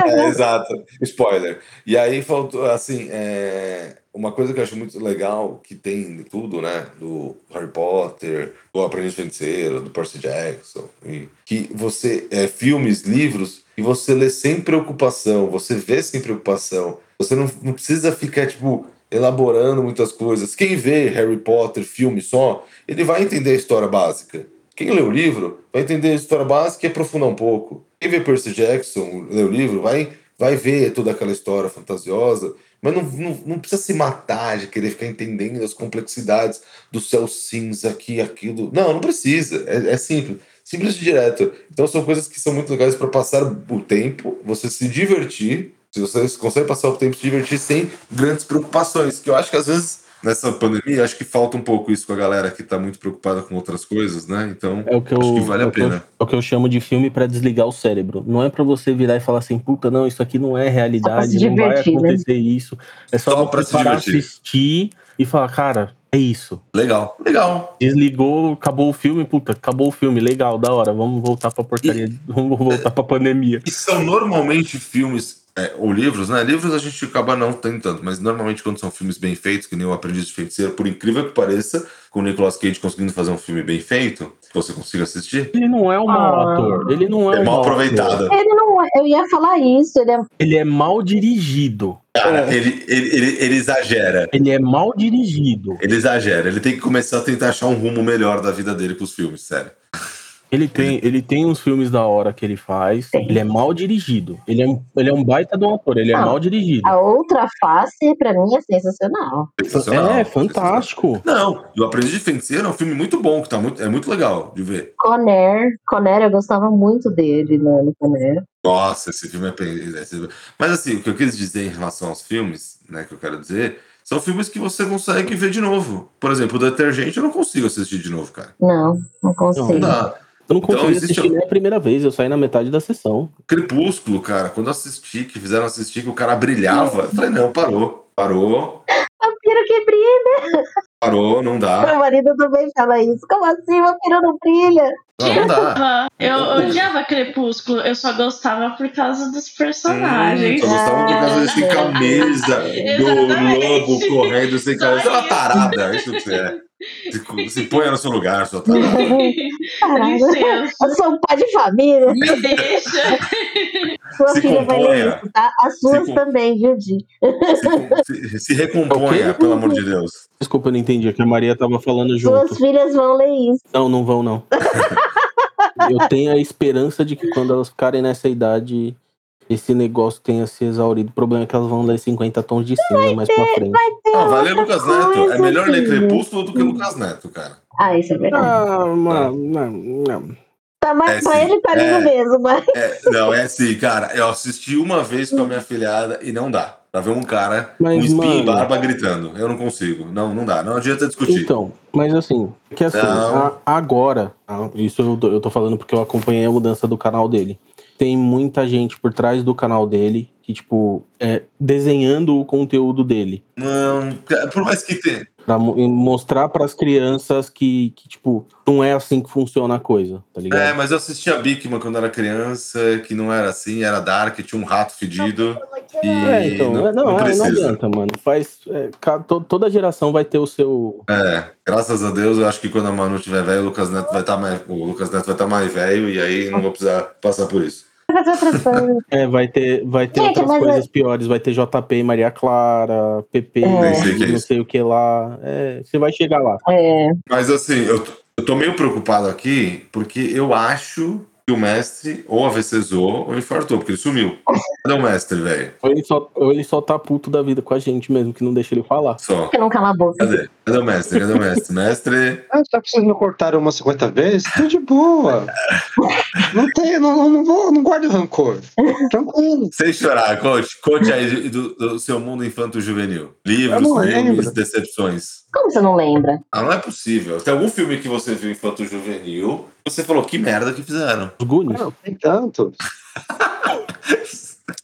É, exato. Spoiler. E aí faltou, assim, é, uma coisa que eu acho muito legal que tem de tudo, né? Do Harry Potter, do Aprendiz Feiticeiro, do Percy Jackson, e que você, é, filmes, livros, e você lê sem preocupação, você vê sem preocupação. Você não, não precisa ficar, tipo, elaborando muitas coisas. Quem vê Harry Potter, filme só, ele vai entender a história básica. Quem lê o livro vai entender a história básica e aprofundar um pouco. Quem vê Percy Jackson, lê o livro, vai, vai ver toda aquela história fantasiosa, mas não, não, não precisa se matar de querer ficar entendendo as complexidades do céu cinza, aqui, aquilo. Não, não precisa. É, é simples. Simples e direto. Então são coisas que são muito legais para passar o tempo, você se divertir. Se você consegue passar o tempo se divertir sem grandes preocupações, que eu acho que às vezes nessa pandemia, acho que falta um pouco isso com a galera que tá muito preocupada com outras coisas, né? Então, É o que eu, acho que vale é a que eu- pena. é o que eu chamo de filme pra desligar o cérebro. Não é pra você virar e falar assim, puta, não, isso aqui não é realidade, não vai né? acontecer isso. É só, Só se parar, divertir. assistir e falar, cara, é isso. Legal, legal. Desligou, acabou o filme, puta, acabou o filme, legal, da hora, vamos voltar pra porcaria, vamos voltar pra pandemia. E são normalmente filmes é, ou livros, né? Livros a gente acaba não tendo tanto, mas normalmente quando são filmes bem feitos, que nem o Aprendiz de Feiticeiro, por incrível que pareça, com o Nicolas Cage conseguindo fazer um filme bem feito, que você consiga assistir, Ele não é um mau Ah. ator, ele não é, é um mal mau ator. aproveitado. Ele não é, eu ia falar isso, ele é Ele é mal dirigido. Cara, ele, ele, ele, ele exagera. Ele é mal dirigido. Ele exagera. Ele tem que começar a tentar achar um rumo melhor da vida dele com os filmes, sério. Ele tem, ele tem uns filmes da hora que ele faz. Tem. Ele é mal dirigido. Ele é, um- ele é um baita de um ator, ele é Ah. mal dirigido. a outra face, pra mim, é sensacional. Sensacional. É, fantástico. Não, e o Aprendiz de Feiticeiro é um filme muito bom, que tá muito, é muito legal de ver. Conner, Conner, eu gostava muito dele né, no Conner. Nossa, esse filme é. esse- Mas assim, o que eu quis dizer em relação aos filmes, né, que eu quero dizer, são filmes que você consegue ver de novo. Por exemplo, o Detergente eu não consigo assistir de novo, cara. Não, não consigo. Não dá. Eu não Então, consegui existe assistir um- nem a primeira vez, eu saí na metade da sessão. Crepúsculo, cara, quando eu assisti, que fizeram assistir, que o cara brilhava, eu falei, não, parou. Parou, Vampiro que brilha. Parou, não dá. Meu marido também fala isso. Como assim, vampiro não brilha? Não, não dá. Ah, Eu odiava Crepúsculo, eu só gostava por causa dos Hum, personagens. só gostava por causa desse camisa do lobo correndo sem camisa. Você é uma isso. tarada, isso que você é. Se, se ponha no seu lugar, sua tarada. Licença, Eu sou um pai de família. me deixa. Sua Se filha vai ler componha. isso, tá? As suas com- também, viu, Di? Se, se, se recomponha, pelo amor de Deus. Desculpa, eu não entendi, é que a Maria tava falando Suas junto. filhas vão ler isso. Não, não vão, não. eu tenho a esperança de que quando elas ficarem nessa idade, esse negócio tenha se exaurido. O problema é que elas vão ler 50 tons de cinza mais pra frente. Ah, vai ler Lucas Neto. É melhor ler. Crepúsculo do que Lucas Neto, cara. Ah, isso é verdade. Ah, mano, não, não. Tá, mas É, pra sim. ele tá lindo É. mesmo, mas. É, não, é assim, cara. Eu assisti uma vez com a minha filhada e não dá. Pra ver um cara Mas, com espinha e mano- barba gritando. Eu não consigo. Não, não dá. Não adianta discutir. Então, mas assim, que assim, a- agora, isso eu tô, eu tô falando porque eu acompanhei a mudança do canal dele. Tem muita gente por trás do canal dele que, tipo, é desenhando o conteúdo dele. Não, cara, por mais que tenha. Pra mo- mostrar pras crianças que, que, tipo, não é assim que funciona a coisa, tá ligado? É, mas eu assistia a Bigman quando era criança, que não era assim, era dark, tinha um rato fedido. E É, então, não, é, não, não é, não adianta, mano. Faz, é, toda geração vai ter o seu. É, graças a Deus, eu acho que quando a Manu tiver velho, o Lucas Neto vai estar mais. O Lucas Neto vai estar mais velho e aí não vou precisar passar por isso. Fazer outras coisas. É, vai ter, vai ter Gente, outras mas coisas piores. Vai ter JP e Maria Clara, PP, É. É não isso. sei o que lá. É, você vai chegar lá. É, Mas assim, eu, eu tô meio preocupado aqui, porque eu acho o mestre ou AVC zoou ou infartou, porque ele sumiu. Cadê o mestre, velho? Ou ele, só, ou ele só tá puto da vida com a gente mesmo, que não deixa ele falar. Só. que não cala a boca. Cadê? Cadê o mestre? Cadê o mestre? Mestre. Ah, tá precisando cortar umas 50 vezes? Tô de boa. Não tem, não, não, não vou, não guardo rancor. Tranquilo. Sem chorar, coach. Conte aí do, do seu mundo infanto-juvenil. Livros, filmes, decepções. Como você não lembra? Ah, não é possível. Tem algum filme que você viu infanto-juvenil você falou que merda que fizeram. Os Goonies. Não, tem tantos.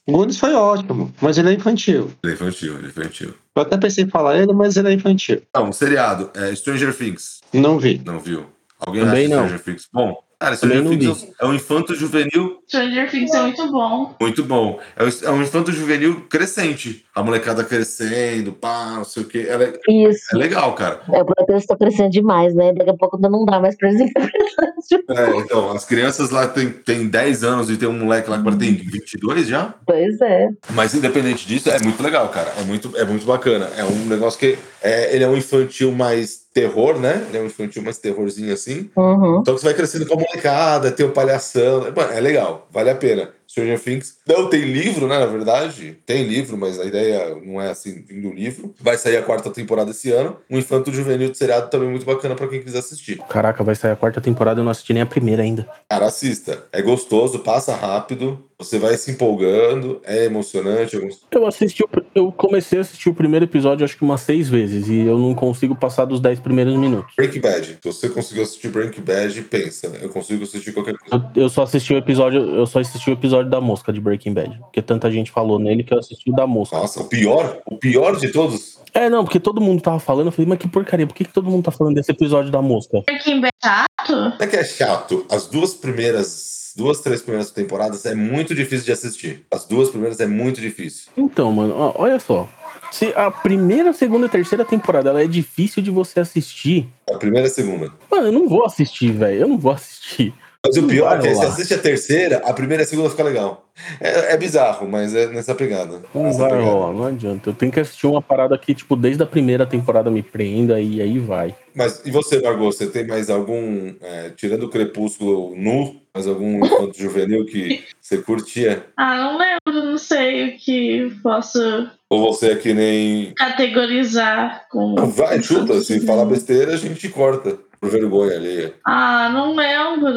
Goonies foi ótimo, mas ele é infantil. Ele é infantil, ele é infantil. Eu até pensei em falar ele, mas ele é infantil. Não, um seriado. É Stranger Things. Não vi. Não viu? Alguém Também acha não. Stranger Things bom? Cara, Stranger Things é um infanto juvenil Stranger Things é muito bom. muito bom. É um, é um infanto juvenil crescente. A molecada crescendo, pá, não sei o quê. Ela é, Isso. é legal, cara. É, o protesto tá crescendo demais, né? Daqui a pouco não dá mais pra eles É, então, as crianças lá têm, têm 10 anos e tem um moleque lá que agora tem 22 já. Pois é. Mas independente disso, é muito legal, cara. É muito, é muito bacana. É um negócio que. É, ele é um infantil mais terror, né? Ele é um infantil mais terrorzinho assim. Uhum. Então você vai crescendo com a molecada, tem o palhação. Mano, é legal, vale a pena. Stranger Things. Não, tem livro, né? Na verdade. Tem livro, mas a ideia não é assim, vindo do livro. Vai sair a quarta temporada esse ano. Um infanto juvenil de seriado também muito bacana pra quem quiser assistir. Caraca, vai sair a quarta temporada, eu não assisti nem a primeira ainda. Cara, assista. É gostoso, passa rápido. Você vai se empolgando, é emocionante. é gostoso. Eu assisti, o- eu comecei a assistir o primeiro episódio acho que umas seis vezes e eu não consigo passar dos dez primeiros minutos. Breaking Bad. Se você conseguiu assistir Breaking Bad, pensa. Eu consigo assistir qualquer coisa. Eu, eu só assisti o episódio, eu só assisti o episódio da mosca de Breaking Bad, porque tanta gente falou nele que eu assisti o da mosca. Nossa, o pior, o pior de todos. É, não, porque todo mundo tava falando, eu falei, mas que porcaria, por que, que todo mundo tá falando desse episódio da mosca? Breaking Bad é chato? Não é que é chato. As duas primeiras, duas, três primeiras temporadas é muito difícil de assistir. As duas primeiras é muito difícil. Então, mano, ó, olha só. Se a primeira, segunda e terceira temporada ela é difícil de você assistir, A primeira e a segunda. mano, eu não vou assistir, velho. Eu não vou assistir. Mas o pior é que rolar. assiste a terceira, a primeira e a segunda fica legal. É, é bizarro, mas é nessa pegada. Não Nessa vai pegada. rolar, não adianta. Eu tenho que assistir uma parada que, tipo, desde a primeira temporada me prenda e aí vai. Mas e você, Margot, você tem mais algum, é, tirando o Crepúsculo nu, mais algum infanto juvenil que você curtia? Ah, não lembro, não sei o que posso Ou você é que nem. categorizar com. Vai, chuta, se falar besteira, a gente corta. Por vergonha alheia. Ah, não lembro.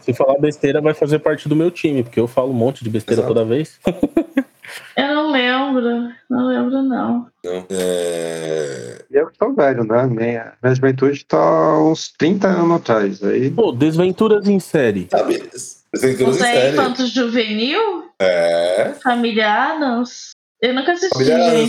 Se falar besteira, vai fazer parte do meu time, porque eu falo um monte de besteira Exato. toda vez. Eu não lembro. Não lembro, não. Não. É... Eu que tô velho, né? Minha, minha juventude tá uns 30 anos atrás. Aí Pô, Desventuras em série. Sabe, Desventuras em Você é série. infanto juvenil? É. Família Adams? Eu nunca assisti. Família-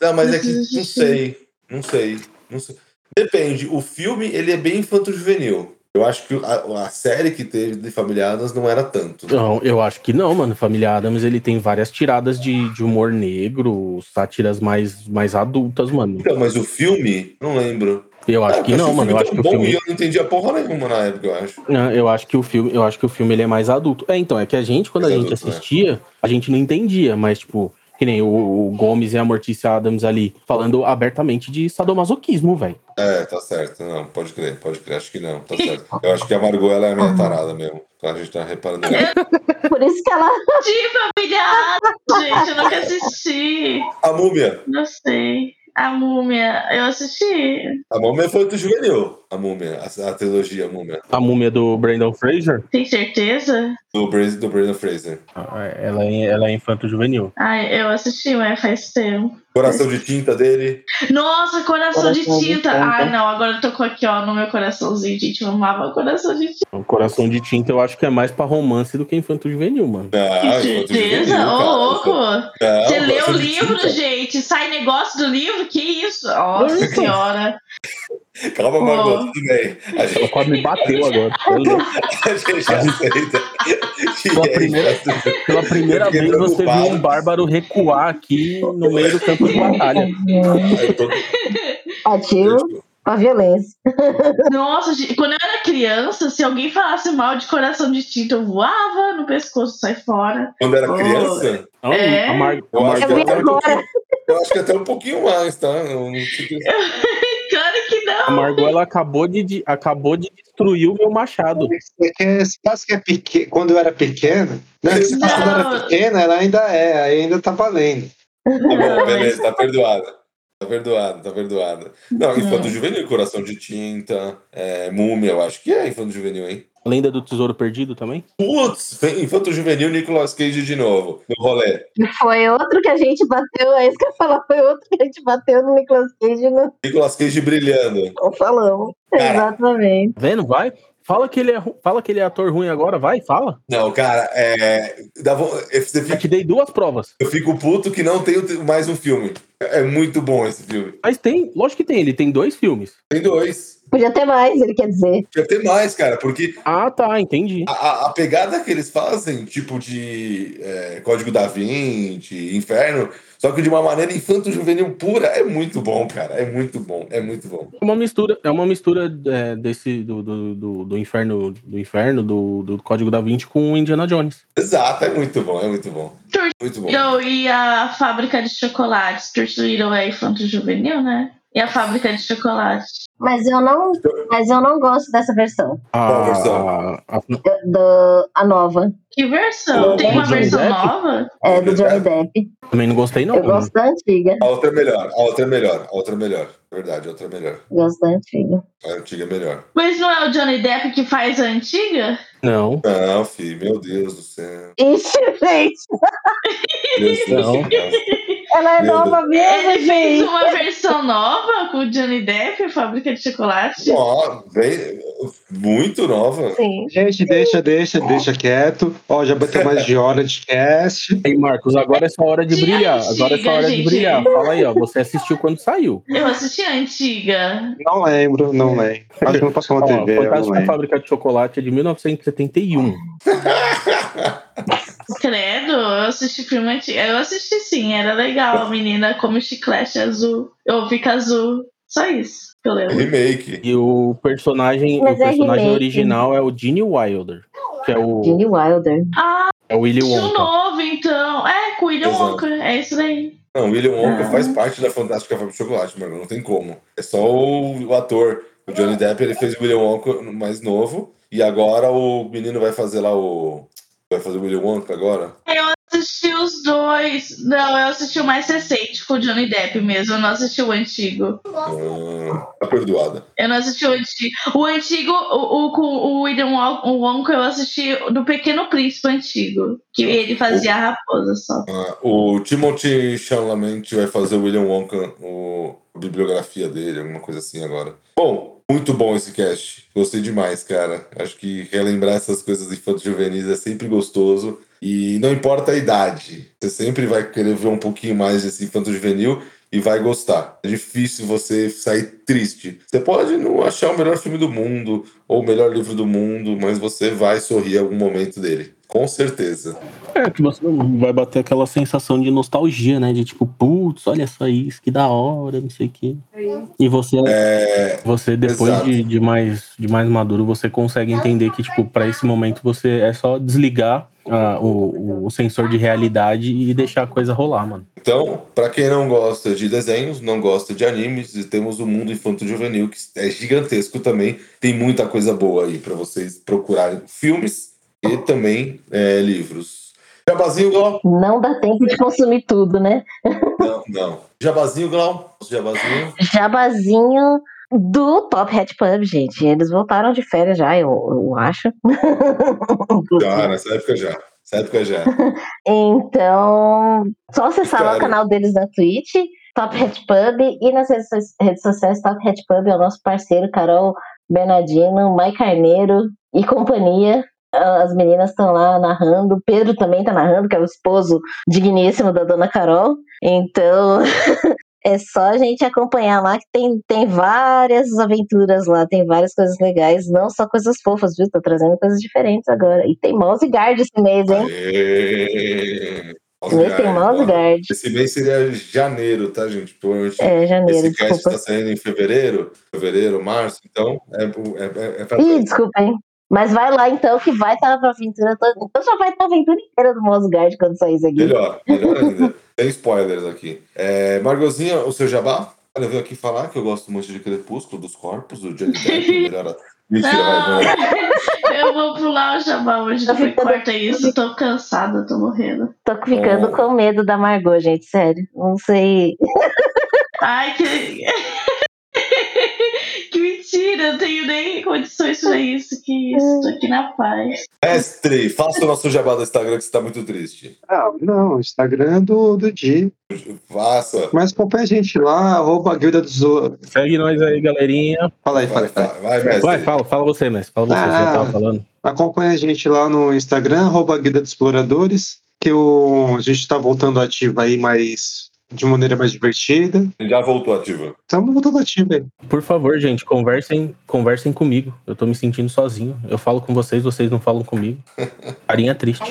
Não, mas é que não sei. Não sei. Não sei. Depende. O filme, ele é bem infanto-juvenil. Eu acho que a, a série que teve de Família Adams não era tanto. Não, eu acho que não, mano. Família Adams, ele tem várias tiradas de, de humor negro, sátiras mais, mais adultas, mano. Então, mas o filme, não lembro. Eu acho Ah, que eu não, mano. Eu acho que tão o filme. E eu não entendia porra nenhuma na época, eu acho. Não, eu acho que o filme, eu acho que o filme ele é mais adulto. É, então, é que a gente, quando a Mais gente adulto, né? assistia, a gente não entendia, mas, tipo, que nem o, o Gomes e a Mortícia Adams ali, falando abertamente de sadomasoquismo, velho. É, tá certo. Não, pode crer, pode crer. Acho que não, tá certo. Eu acho que a Margot, ela é a minha tarada mesmo. Então a gente tá reparando nisso. Por isso que ela. De Família Adams, gente. Eu nunca assisti. A Múmia. Não sei. A Múmia. Eu assisti. A Múmia foi do juvenil. A Múmia, a, a trilogia Múmia. A múmia do Brandon Fraser, Tem certeza? Do, do Brandon Fraser. ela é, ela é infanto-juvenil. Ai, eu assisti, mas faz tempo. Coração de tinta dele. Nossa, coração, de Coração de tinta. tinta. Ai, não, agora tocou aqui, ó, no meu coraçãozinho, gente. Eu amava coração de tinta. O Coração de Tinta eu acho que é mais pra romance do que infanto-juvenil, mano. Ah, Que infanto certeza? juvenil, Ô, louco! Não, Você lê o de livro, Tinta. gente. Sai negócio do livro? Que isso? Nossa senhora. Calma. Margot, tudo bem. A Ela gente, quase me bateu agora. A gente aceita. Pela é primeira-. Pela primeira vez você viu um bárbaro recuar aqui no meio do campo de batalha. Ativo a violência. Nossa, gente, quando eu era criança, se alguém falasse mal de coração de tinta, eu voava no pescoço, sai fora. Quando era Oh. criança, É? a Mar... a eu acho, Mar... que Eu até um pouquinho- eu acho que até um pouquinho mais, tá? Eu não sei- não. a Margot ela acabou de, de- acabou de destruir o meu machado. É que se passa que é pequeno, quando eu era pequeno, né? Se passa quando eu era pequena, ela ainda é, aí ainda tá valendo. Tá bom, beleza, tá perdoada. Tá perdoada, tá perdoada. Não, infanto juvenil, coração de tinta, é, múmia, eu acho que é infanto juvenil, hein? Lenda do Tesouro Perdido também? Putz, infanto juvenil, Nicolas Cage de novo, no rolê. Foi outro que a gente bateu, é isso que eu ia falar, foi outro que a gente bateu no Nicolas Cage no Nicolas Cage brilhando. não falamos. Cara. Exatamente. Tá Vendo? Vai. Fala que, ele é, fala que ele é ator ruim agora, vai, fala. Não, cara, é. Dá vo- Você fica- te dei duas provas. eu fico puto que não tem mais um filme. É muito bom esse filme. Mas tem, lógico que tem, ele tem dois filmes. Tem dois. Podia ter mais, ele quer dizer. Podia ter mais, cara, porque Ah, tá, entendi. a, a- pegada que eles fazem, tipo de é, Código da Vinci, Inferno, só que de uma maneira infanto-juvenil pura, é muito bom, cara. É muito bom, é muito bom. É uma mistura, é uma mistura é, desse do, do, do, do inferno, do inferno, do, do Código da Vinci com o Indiana Jones. Exato, é muito bom, é muito bom. Muito bom. Eu, e a fábrica de chocolates, Little é infanto juvenil, né? E a fábrica de chocolate. Mas eu não, mas eu não gosto dessa versão. Qual A, versão? a- a- Do, a nova. Que versão? Do Tem uma versão Depp? nova? É, do Johnny Depp. também não gostei, não. Eu gosto da antiga. A outra é melhor, a outra é melhor, a outra é melhor. Verdade, a outra é melhor. Gosto da antiga. A antiga é melhor. Mas não é o Johnny Depp que faz a antiga? Não. Não, filho, meu Deus do céu. Ixi, gente. Não. do céu. Ela é Meu nova mesmo, Ele fez gente. uma versão nova com o Johnny Depp, a fábrica de chocolate. Ó, bem, muito nova. Sim. Gente, deixa, deixa, deixa quieto. Ó, já bateu mais de hora de cast. Aí, Marcos, agora é sua hora de Antiga, brilhar. Agora é sua hora de gente. brilhar. Fala aí, ó. Você assistiu quando saiu. Eu assisti a antiga. Não lembro, não lembro. Acho que não passou na TV, Fantástico lembro. Fábrica de Chocolate é de 1971. Credo, eu assisti filme antigo. Eu assisti sim, era legal. A menina come chiclete azul. Eu fica azul. Só isso que eu lembro. Remake. E o personagem, Mas o é personagem remake. original é o Gene Wilder, que é o, Gene Wilder. Ah, é o Willy o Wonka. novo, então. É, com o William Exato. Wonka. É isso daí. Não, William Wonka Ah. faz parte da Fantástica Fábrica de Chocolate, mano. Não tem como. É só o, o ator. O Johnny Depp, ele fez o William Wonka mais novo. E agora o menino vai fazer lá o... Vai fazer o William Wonka agora? Assisti os dois. Não, eu assisti o mais recente com o Johnny Depp mesmo. Eu não assisti o antigo. Ah, tá perdoada. Eu não assisti o antigo. O antigo, o, o, com o William Won- o Wonka, eu assisti do Pequeno Príncipe antigo. Que ele fazia a raposa só. Ah, o Timothy Chalamet vai fazer o William Wonka, o, a bibliografia dele, alguma coisa assim agora. Bom, muito bom esse cast. Gostei demais, cara. Acho que relembrar essas coisas infantos juvenis é sempre gostoso. E não importa a idade, você sempre vai querer ver um pouquinho mais desse infanto juvenil e vai gostar. É difícil você sair triste. Você pode não achar o melhor filme do mundo ou o melhor livro do mundo, mas você vai sorrir em algum momento dele. Com certeza. É, que você vai bater aquela sensação de nostalgia, né? De tipo, putz, olha só isso, que da hora, não sei o quê. E você, É, você depois de, de mais, de mais maduro, você consegue entender que, tipo, pra esse momento você é só desligar ah, o, o sensor de realidade e deixar a coisa rolar, mano. Então, para quem não gosta de desenhos, não gosta de animes, e temos o mundo infanto-juvenil, que é gigantesco também. Tem muita coisa boa aí para vocês procurarem filmes e também é, livros. Jabazinho, Glau? Não dá tempo de consumir tudo, né? Não, não. Jabazinho, Glau? Jabazinho? Jabazinho do Top Hat Pub, gente. Eles voltaram de férias já, eu, eu acho. Já, nessa época já. Nessa época já. Então, só acessar lá o canal deles na Twitch, Top Hat Pub, e nas redes, redes sociais, Top Hat Pub é o nosso parceiro, Carol Bernardino, Mai Carneiro e companhia. As meninas estão lá narrando, o Pedro também está narrando, que é o esposo digníssimo da dona Carol. Então, é só a gente acompanhar lá, que tem, tem várias aventuras lá, tem várias coisas legais, não só coisas fofas, viu? Tô trazendo coisas diferentes agora. E tem Mouse Guard esse mês, hein? Aê! Esse mês tem Mouse Guard. Esse mês seria janeiro, tá, gente? Provavelmente É, janeiro, esse cast desculpa. está saindo em fevereiro, fevereiro, março, então é, é, é, é pra Ih, desculpa, hein? Mas vai lá então, que vai estar pra aventura toda. Então já vai estar a aventura inteira do Mouse Guard quando sair isso aqui. Melhor, melhor ainda. Tem spoilers aqui. É, Margozinha, o seu jabá? Olha, eu vim aqui falar que eu gosto muito de Crepúsculo, dos corpos, do Johnny Depp, o melhor... Mentira, vai, vai. Eu vou pular o jabá hoje, Tá depois ficando- corta isso. Tô cansada, tô morrendo. Tô ficando Oh. com medo da Margot, gente, sério. Não sei. Ai, que. que mentira, eu tenho nem condições pra isso. Que isso, tô aqui na paz. Mestre, faça o nosso jabá do Instagram que você tá muito triste. Ah, não, Instagram do, do Di. Faça. Mas acompanha a gente lá, arroba Guilda dos Zo- Segue nós aí, galerinha. Fala aí, Vai, fala aí. vai, vai, mestre. Vai, fala, fala você, mestre. Fala você, você já Ah. tava falando. Acompanha a gente lá no Instagram, arroba Guilda dos Exploradores, que o, a gente está voltando ativo aí mais, de maneira mais divertida. Já voltou ativa. Estamos voltando ativo aí. Por favor, gente, conversem, conversem comigo. Eu tô me sentindo sozinho. Eu falo com vocês, vocês não falam comigo. Carinha triste.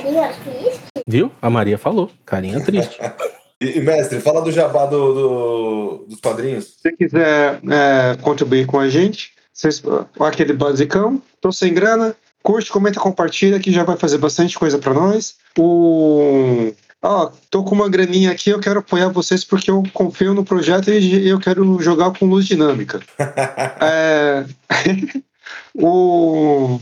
Viu? A Maria falou. Carinha triste. E, mestre, fala do jabá do, do- dos quadrinhos. Se você quiser é, contribuir com a gente, vocês, aquele basicão, tô sem grana, curte, comenta, compartilha, que já vai fazer bastante coisa pra nós. O... Ó, tô com uma graninha aqui, eu quero apoiar vocês porque eu confio no projeto e eu quero jogar com luz dinâmica. É, o...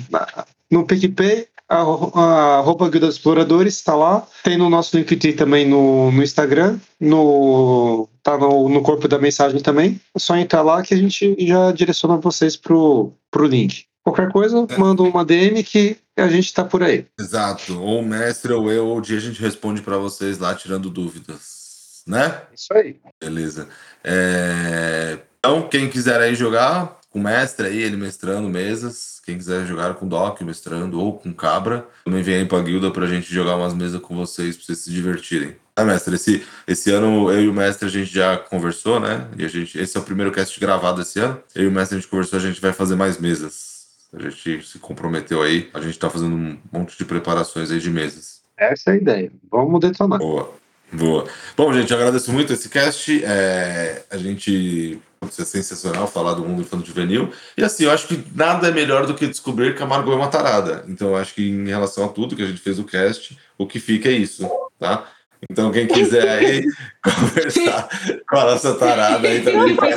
No PicPay, a, a arroba Guilda dos Exploradores está lá. Tem no nosso LinkedIn também no, no Instagram. No, tá no, no corpo da mensagem também. É só entrar lá que a gente já direciona vocês pro, pro link. Qualquer coisa, manda uma DM que a gente tá por aí. Exato. Ou o mestre, ou eu, ou o dia a gente responde pra vocês lá, tirando dúvidas. Né? Isso aí. Beleza. É, Então, quem quiser aí jogar com o mestre aí, ele mestrando mesas. Quem quiser jogar com Doc mestrando ou com Cabra, também vem aí pra guilda pra gente jogar umas mesas com vocês, pra vocês se divertirem. Ah, mestre, esse, esse ano eu e o mestre a gente já conversou, né? E a gente, esse é o primeiro cast gravado esse ano. Eu e o mestre a gente conversou, a gente vai fazer mais mesas. A gente se comprometeu aí, a gente tá fazendo um monte de preparações aí de mesas. Essa é a ideia. Vamos detonar. Boa, boa. Bom, gente, eu agradeço muito esse cast. É, a gente. Isso é sensacional falar do mundo infantil juvenil. E assim, eu acho que nada é melhor do que descobrir que a Margot é uma tarada. Então, eu acho que em relação a tudo que a gente fez o cast, o que fica é isso, tá? Então, quem quiser aí conversar com a nossa tarada aí também, entra,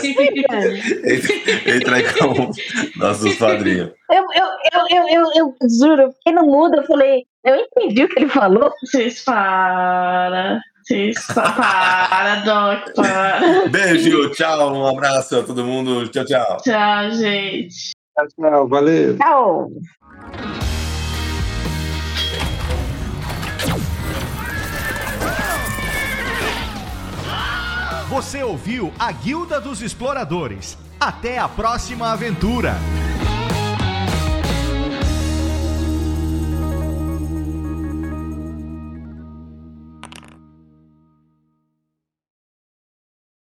entra aí com nossos padrinhos. Eu, eu, eu, eu, eu, eu juro, fiquei no mudo, eu falei, eu entendi o que ele falou. Vocês para. Vocês pa- para, Doc, para. Beijo, tchau, um abraço a todo mundo. Tchau, tchau. Tchau, gente. Tchau, tchau. Valeu. Tchau. Você ouviu a Guilda dos Exploradores. Até a próxima aventura!